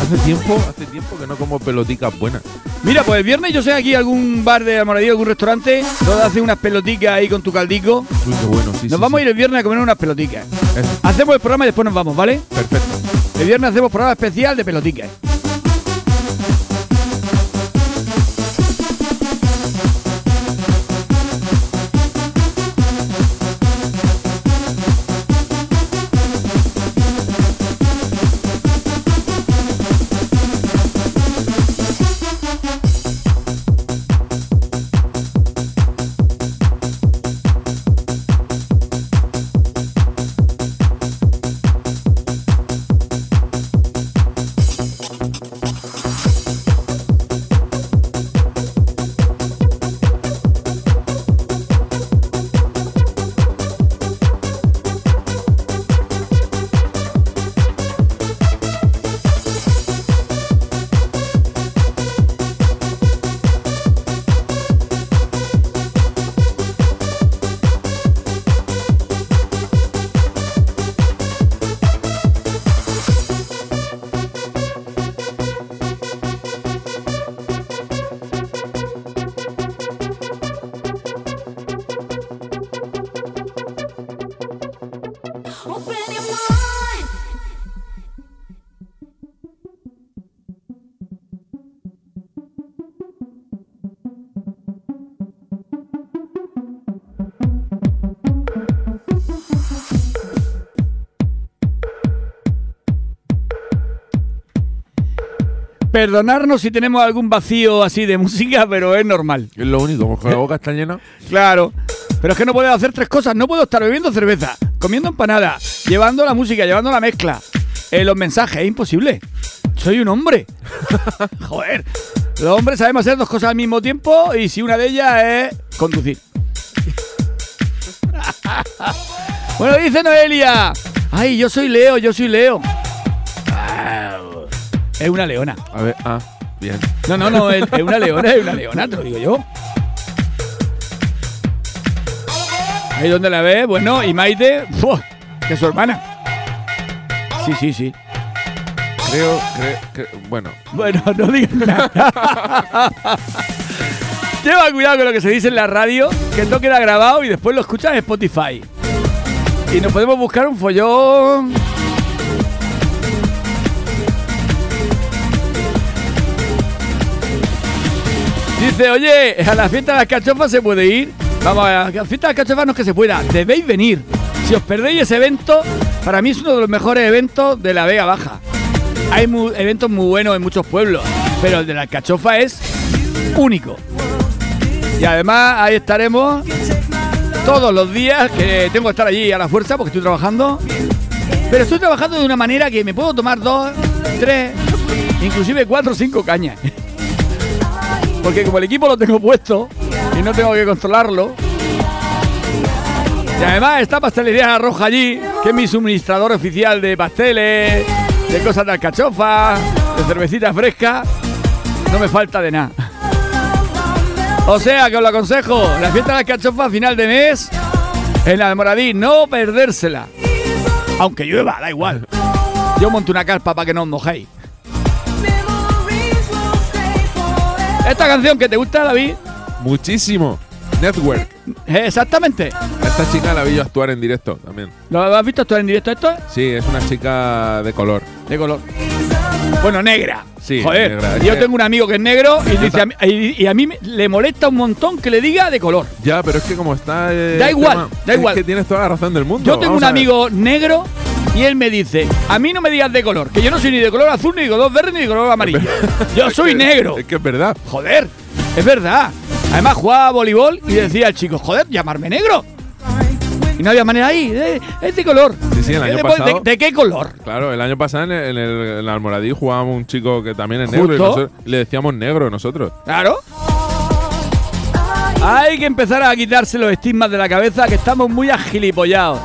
Hace tiempo, hace tiempo que no como peloticas buenas. Mira, pues el viernes yo sé aquí algún bar de Almoradillo, algún restaurante, todos hacen unas peloticas ahí con tu caldico. Uy, qué bueno, sí, Nos sí, vamos sí. a ir el viernes a comer unas peloticas. Eso, Hacemos el programa y después nos vamos, ¿vale? perfecto. El viernes hacemos programa especial de peloticas. Perdonarnos si tenemos algún vacío así de música, pero es normal. Es lo único, porque la boca está llena. Claro. Pero es que no puedo hacer tres cosas. No puedo estar bebiendo cerveza, comiendo empanada, llevando la música, llevando la mezcla, eh, los mensajes. Es imposible. Soy un hombre. Joder. Los hombres sabemos hacer dos cosas al mismo tiempo y si una de ellas es conducir. bueno, dice Noelia. Ay, yo soy Leo, yo soy Leo. Es una leona. A ver, ah, bien. No, no, no, es, es una leona, es una leona, te lo digo yo. Ahí donde la ves, bueno, y Maite, que es su hermana. Sí, sí, sí. Creo, creo, que- bueno, Bueno, no digas nada. Lleva cuidado con lo que se dice en la radio, que no queda grabado y después lo escuchas en Spotify. Y nos podemos buscar un follón. Dice, oye, a la fiesta de las cachofas se puede ir. Vamos, a la fiesta de las cachofas no es que se pueda, debéis venir. Si os perdéis ese evento, para mí es uno de los mejores eventos de la Vega Baja. Hay eventos muy buenos en muchos pueblos, pero el de la alcachofa es único. Y además ahí estaremos todos los días, que tengo que estar allí a la fuerza porque estoy trabajando. Pero estoy trabajando de una manera que me puedo tomar dos, tres, inclusive cuatro o cinco cañas. Porque como el equipo lo tengo puesto y no tengo que controlarlo. Y además está Pastelería Roja allí, que es mi suministrador oficial de pasteles, de cosas de alcachofa, de cervecita fresca. No me falta de nada. O sea, que os lo aconsejo, la fiesta de la alcachofa final de mes, en la de Moradí, no perdérsela. Aunque llueva, da igual. Yo monto una carpa para que no os mojéis. Esta canción que te gusta, David, muchísimo. Network. eh, exactamente. A esta chica la vi yo actuar en directo también. ¿Lo has visto tú en directo esto? Sí, es una chica de color. De color. Bueno, negra. Sí, Joder, negra, es yo que- tengo un amigo que es negro y, dice a mí, y, y a mí le molesta un montón que le diga de color. Ya, pero es que como está. eh, Da igual, tema, da es igual. que tienes toda la razón del mundo. Yo tengo Vamos un amigo negro y él me dice, a mí no me digas de color, que yo no soy ni de color azul, ni de color verde, ni de color amarillo. Yo soy negro. Es que es verdad. Joder, es verdad. Además jugaba a voleibol y decía al chico, joder, llamarme negro. Y no había manera ahí. De, es de color. Sí, sí, el año ¿De, pasado- de- de qué color? Claro, el año pasado en el, en el, en el Almoradí jugábamos un chico que también es negro y, nosotros- le decíamos negro nosotros. Claro. Hay que empezar a quitarse los estigmas de la cabeza que estamos muy agilipollados.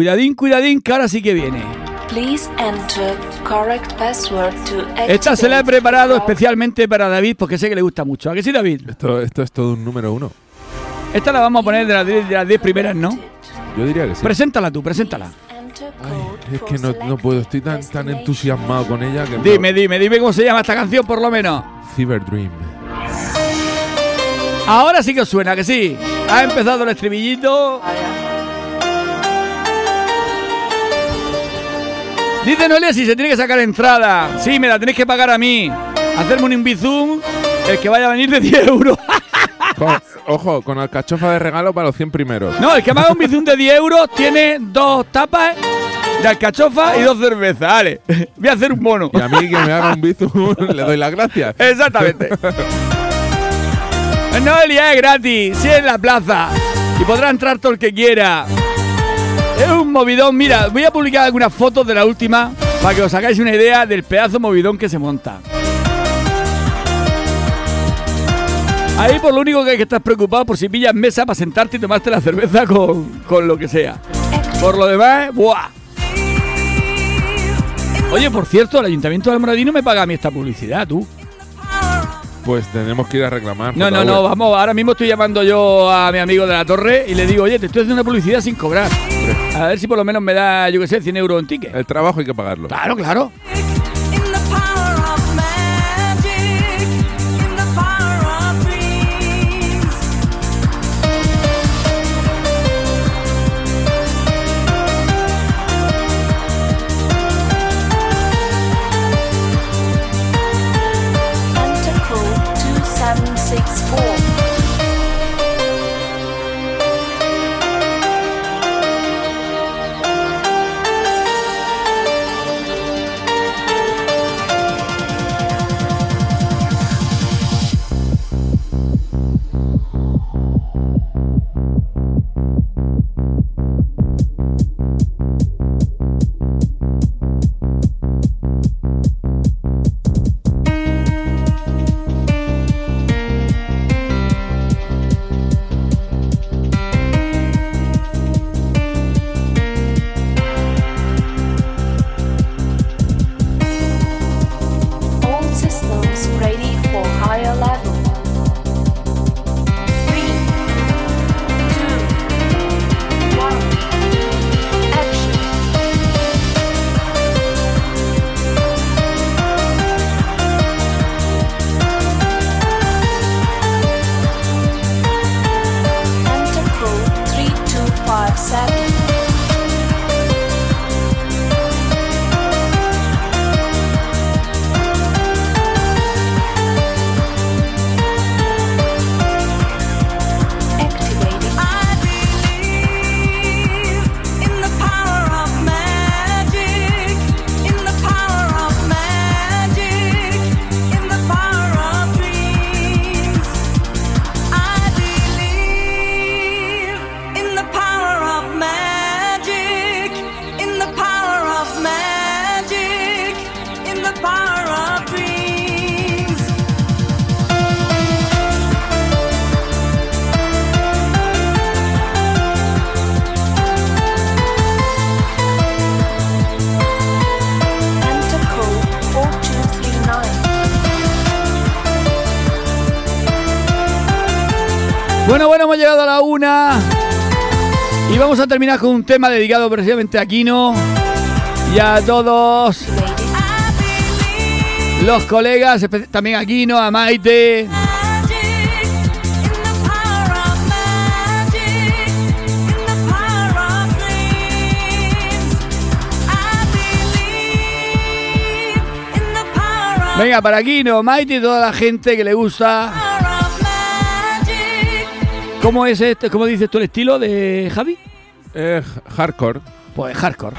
Cuidadín, cuidadín, que ahora sí que viene. Please enter correct password to Esta se la he preparado especialmente para David porque sé que le gusta mucho. ¿A que sí, David? Esto, esto es todo un número uno. Esta la vamos a poner de las 10 de las 10 primeras, ¿no? Yo diría que sí. Preséntala tú, preséntala. Es que no, no puedo, estoy tan, tan entusiasmado con ella que. Dime, dime, dime cómo se llama esta canción por lo menos. Fever Dream. Ahora sí que os suena, que sí. Ha empezado el estribillito. Dice Noelia si se tiene que sacar entrada. Sí, me la tenéis que pagar a mí. Hacerme un inbizum, el que vaya a venir de 10 euros. Con- ojo, con alcachofa de regalo para los 100 primeros. No, el que me haga un bizum de 10 euros tiene dos tapas de alcachofa y dos cervezas. Vale, voy a hacer un mono. Y a mí que me haga un bizum le doy las gracias. Exactamente. Noelia es gratis, sí en la plaza. Y podrá entrar todo el que quiera. Es un movidón. Mira, voy a publicar algunas fotos de la última para que os hagáis una idea del pedazo movidón que se monta. Ahí por lo único que hay que estar preocupado por si pillas mesa para sentarte y tomarte la cerveza con, con lo que sea. Por lo demás, ¡buah! Oye, por cierto, el Ayuntamiento de Almoradí me paga a mí esta publicidad, tú. Pues tenemos que ir a reclamar. No, no, no, vamos, ahora mismo estoy llamando yo a mi amigo de la torre y le digo, oye, te estoy haciendo una publicidad sin cobrar. A ver si por lo menos me da, yo qué sé, 100 euros en ticket. El trabajo hay que pagarlo. Claro, claro. Terminar con un tema dedicado precisamente a Kino y a todos los colegas, también a Kino, a Maite. Venga, para Kino, Maite y toda la gente que le gusta. ¿Cómo es este? ¿Cómo dices tú el estilo de Javi? Eh, hardcore. Pues hardcore.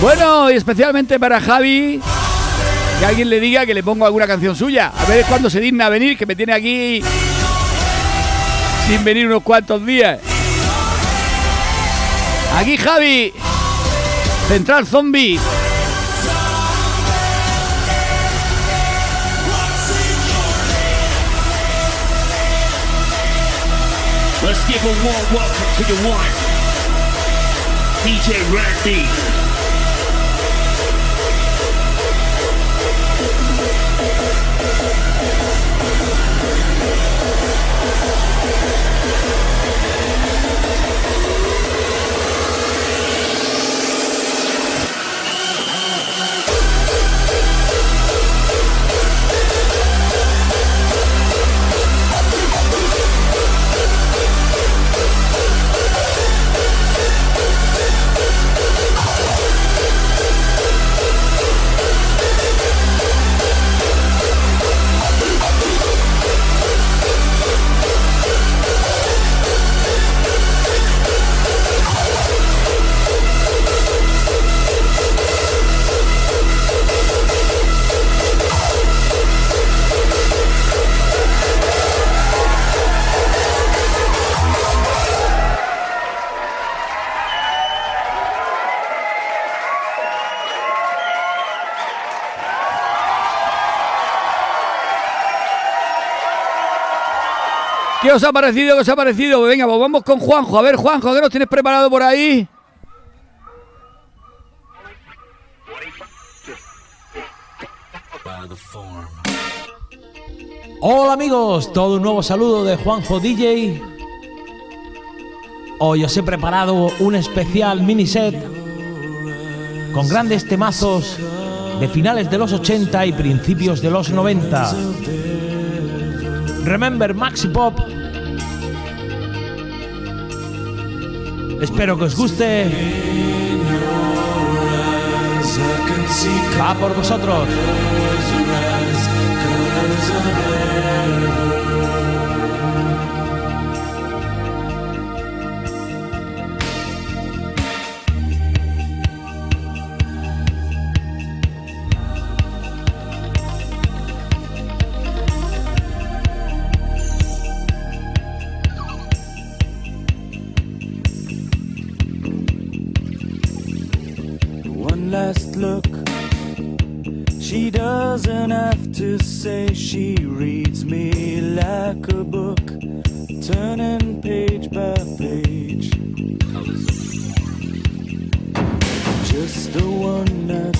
Bueno, y especialmente para Javi, que alguien le diga que le pongo alguna canción suya. A ver cuándo se digna a venir, que me tiene aquí sin venir unos cuantos días. Aquí Javi, Central Zombie. Let's give a warm welcome to the one, DJ Randy. ¿Qué os ha parecido? ¿Qué os ha parecido? Venga, pues vamos con Juanjo. A ver, Juanjo, ¿qué nos tienes preparado por ahí? Hola amigos, todo un nuevo saludo de Juanjo DJ. Hoy os he preparado un especial mini set con grandes temazos de finales de los 80 y principios de los 90. Remember Maxi Pop. Espero que os guste. Va por vosotros. To say she reads me like a book, turning page by page. Just a one night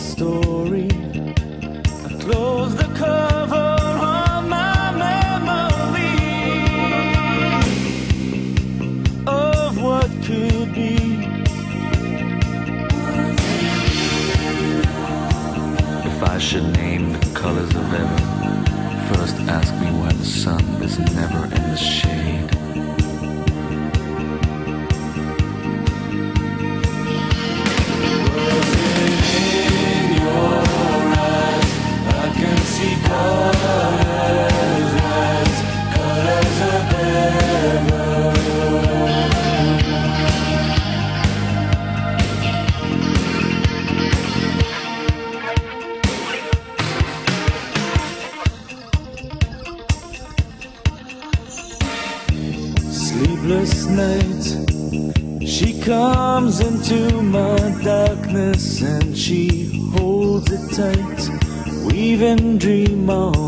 more.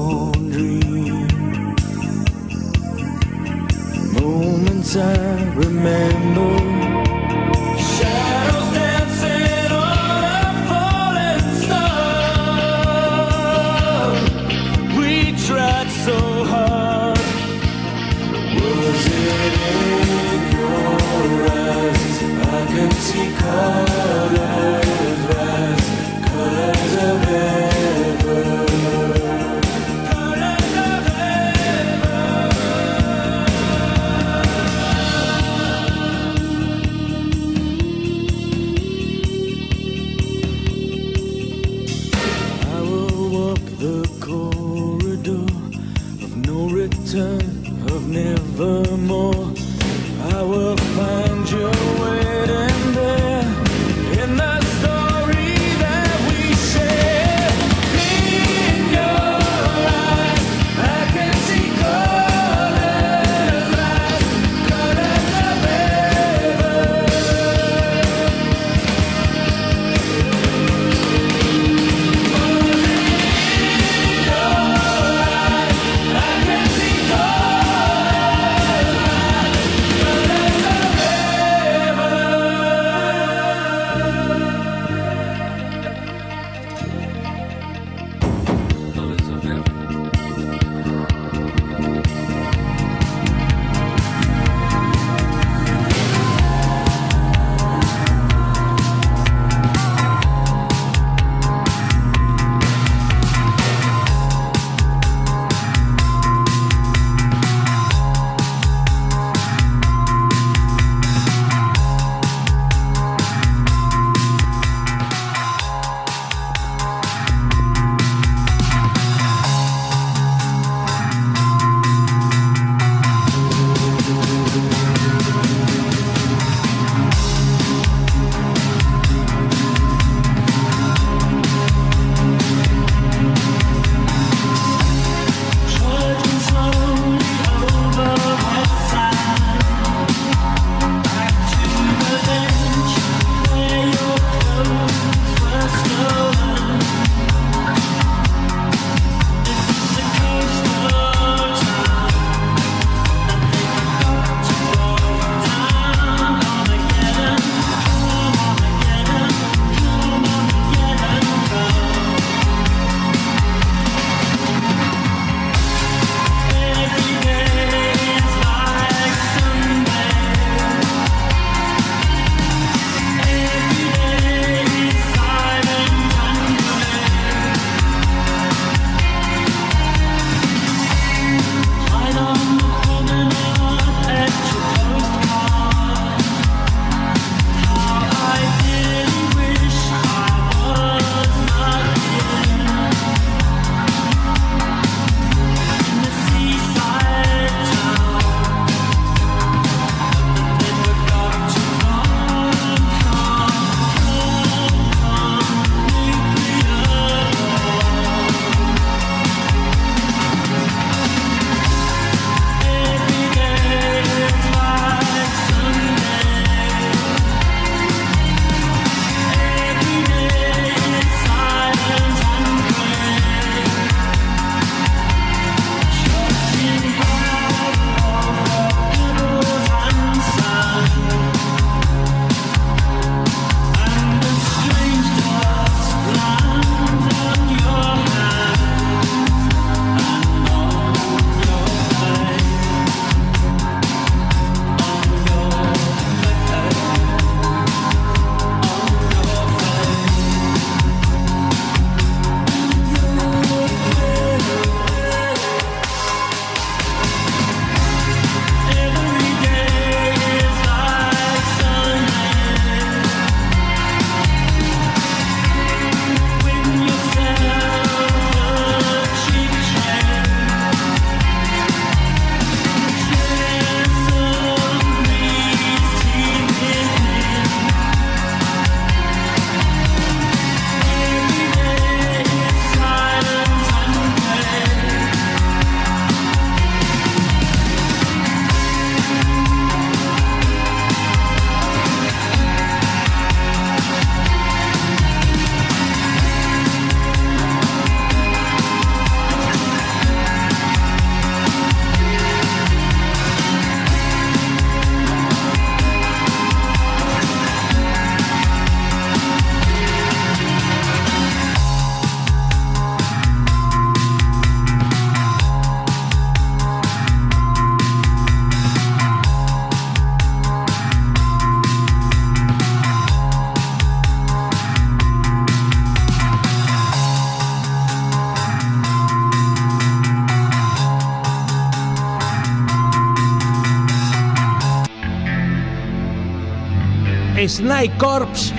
Snake Corps.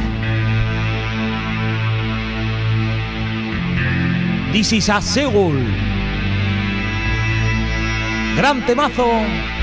This is a Seoul. Gran temazo.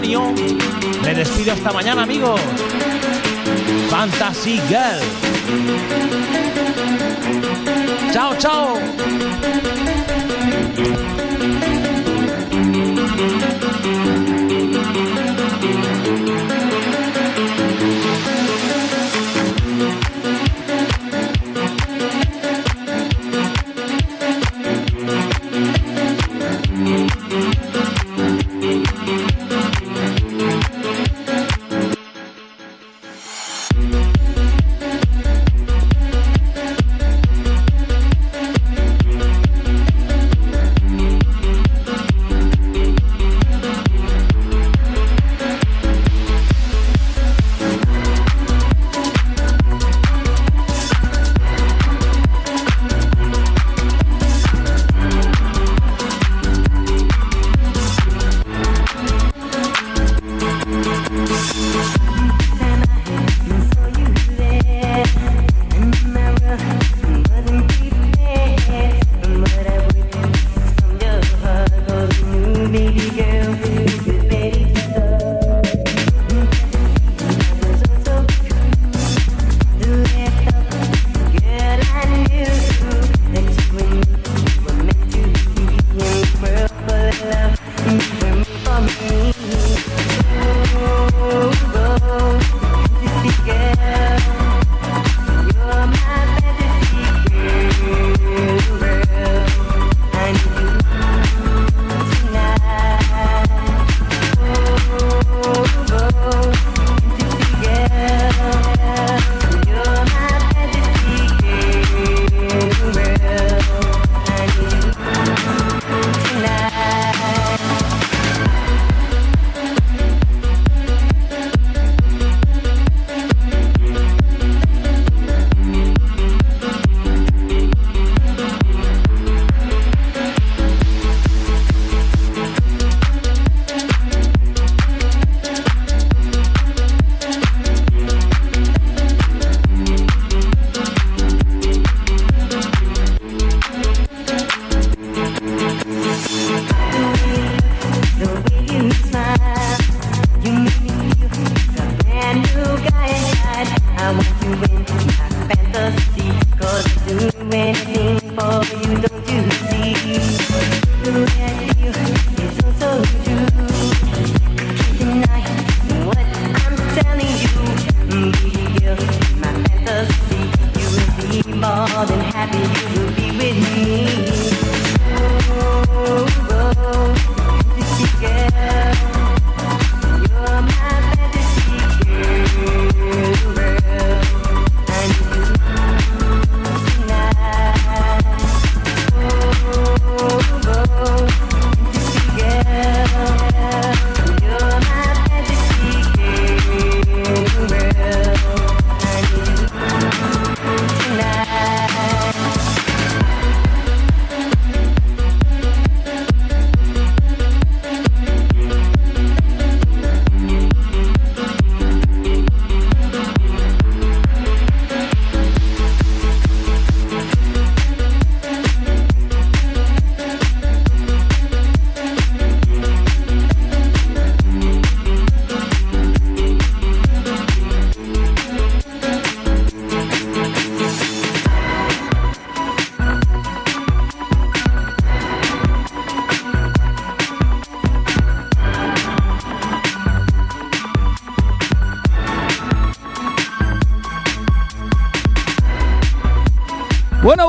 Me despido hasta mañana, amigos. Fantasy Girl. Chao, chao.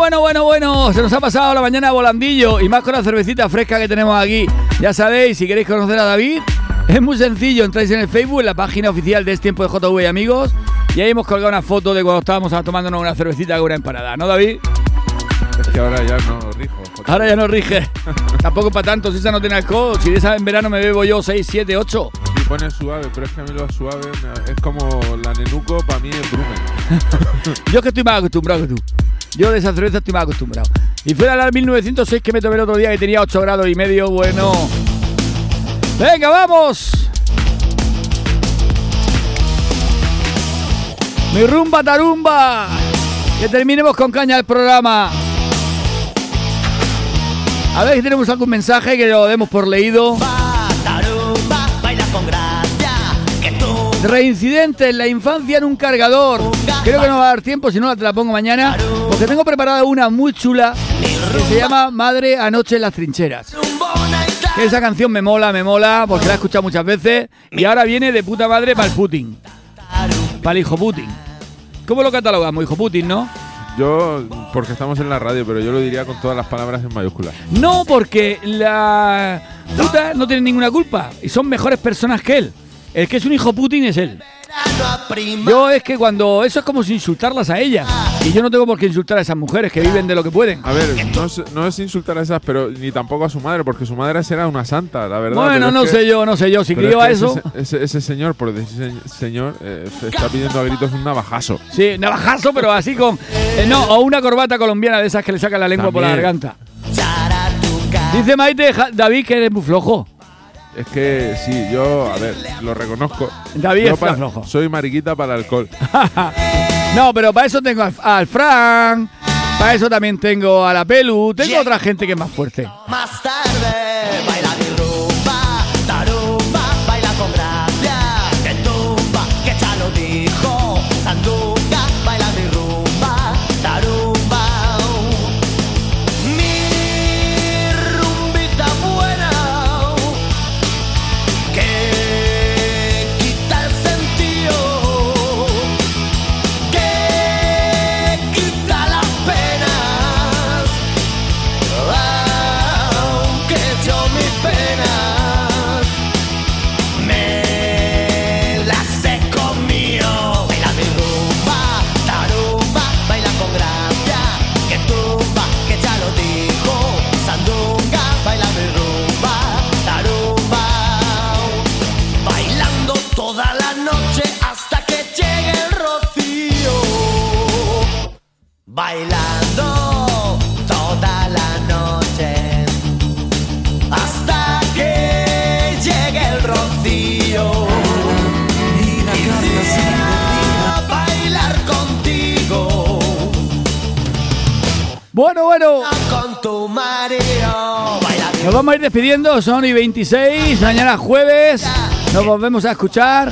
Bueno, bueno, bueno, se nos ha pasado la mañana volandillo y más con la cervecita fresca que tenemos aquí. Ya sabéis, si queréis conocer a David, es muy sencillo, entráis en el Facebook, en la página oficial de Es Tiempo de JV Amigos, y ahí hemos colgado una foto de cuando estábamos tomándonos una cervecita con una empanada, ¿no, David? Es que ahora ya no rijo. Ahora ya no rige. Tampoco para tanto, si esa no tiene alcohol, si de esa en verano me bebo yo 6, 7, 8. Y pone suave, pero es que a mí lo suave es como la nenuco, para mí es Brumen. Yo es que estoy más acostumbrado que tú. Yo de esa cerveza estoy más acostumbrado. Y fuera la 1906 que me tomé el otro día que tenía 8 grados y medio, bueno. ¡Venga, vamos! Mi rumba tarumba. Que terminemos con caña el programa. A ver si tenemos algún mensaje que lo demos por leído. Reincidente en la infancia en un cargador. Creo que no va a dar tiempo, si no te la pongo mañana. Porque tengo preparada una muy chula que se llama Madre Anoche en las Trincheras. Esa canción me mola, me mola, porque la he escuchado muchas veces. Y ahora viene de puta madre para el Putin. Para el hijo Putin. ¿Cómo lo catalogamos, hijo Putin, no? Yo, porque estamos en la radio, pero yo lo diría con todas las palabras en mayúsculas. No, porque la puta no tiene ninguna culpa. Y son mejores personas que él. El que es un hijo Putin es él. Yo es que cuando. Eso es como si insultarlas a ellas. Y yo no tengo por qué insultar a esas mujeres que viven de lo que pueden. A ver, no es, no es insultar a esas, pero ni tampoco a su madre, porque su madre será una santa, la verdad. Bueno, no que- sé yo, no sé yo. Si crió es a eso. Ese, ese- ese señor, por decir se- señor, eh, está pidiendo a gritos un navajazo. Sí, navajazo, pero así con. eh, no, o una corbata colombiana de esas que le sacan la lengua por la garganta. Dice Maite David que eres muy flojo. Es que sí, yo, a ver, lo reconozco. David Yo es flojo. Soy mariquita para el alcohol. No, pero para eso tengo al, al Fran. Para eso también tengo a la Pelu. Tengo otra gente que es más fuerte. más tarde bailando toda la noche hasta que llegue el rocío. Quisiera bailar contigo Bueno, bueno. con tu. Baila Nos vamos a ir despidiendo, son y 26, mañana jueves. Nos volvemos a escuchar.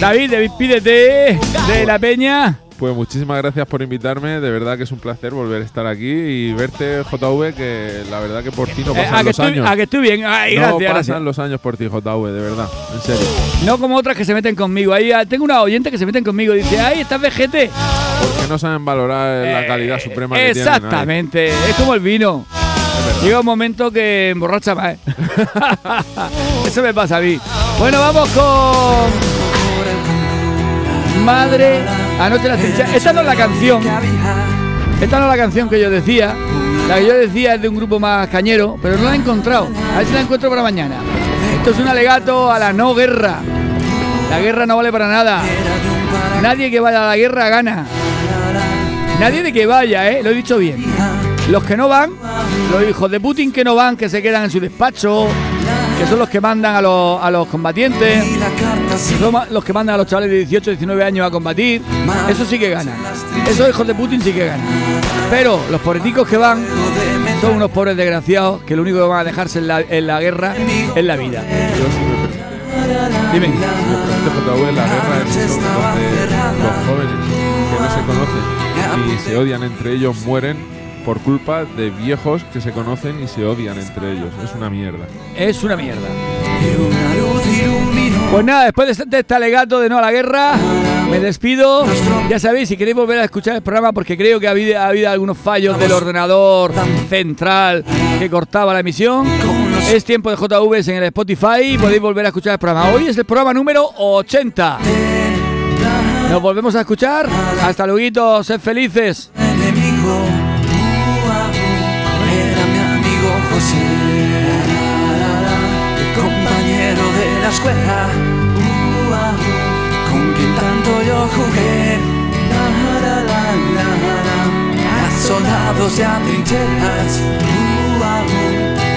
David, despídete de la peña. Pues muchísimas gracias por invitarme, de verdad que es un placer volver a estar aquí y verte JV, que la verdad que por ti no Eh, pasan a, que los estoy, años. a que estoy bien. Ay, no gracias, pasan gracias. los años por ti JV, de verdad, en serio. No como otras que se meten conmigo. Ahí ah, tengo una oyente que se meten conmigo. Dice, ay, estás vejete. Porque no saben valorar la calidad suprema que tienen. Eh, Exactamente. Es como el vino. Llega un momento que emborracha más. ¿eh? Eso me pasa a mí. Bueno, vamos con. Madre, anoche la trinchera. Esta no es la canción. Esta no es la canción que yo decía. La que yo decía es de un grupo más cañero, pero no la he encontrado. A ver si la encuentro para mañana. Esto es un alegato a la no guerra. La guerra no vale para nada. Nadie que vaya a la guerra gana. Nadie de que vaya, ¿eh? Lo he dicho bien. Los que no van, los hijos de Putin que no van, que se quedan en su despacho, que son los que mandan a los, a los combatientes, son los que mandan a los chavales de 18, 19 años a combatir, eso sí que ganan. Esos hijos de Putin sí que ganan. Pero los pobreticos que van son unos pobres desgraciados que lo único que van a dejarse en la, guerra es la vida. Dime. La guerra es donde los jóvenes que no se conocen y se odian entre ellos mueren por culpa de viejos que se conocen y se odian entre ellos. Es una mierda. Es una mierda. Pues nada, después de este, este alegato de no a la guerra, me despido. Ya sabéis, si queréis volver a escuchar el programa, porque creo que ha habido, ha habido algunos fallos del ordenador central que cortaba la emisión, es tiempo de JVs en el Spotify y podéis volver a escuchar el programa. Hoy es el programa número 80. Nos volvemos a escuchar. Hasta luego, sed felices. La escuela, con quien tanto yo jugué. A soldados y a trincheras. Y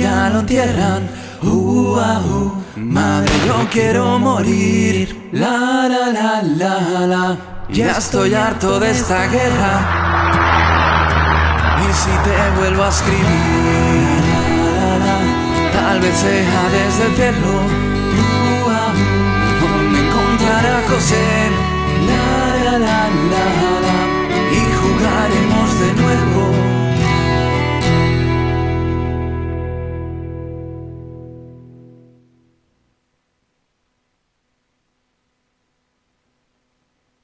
ya lo entierran. Uh, uh. Madre, yo quiero morir. La la la la la. Ya estoy harto de esta guerra. Y si te vuelvo a escribir, la, la, la, tal vez sea desde el cielo. Uh, uh. Donde encontrará José.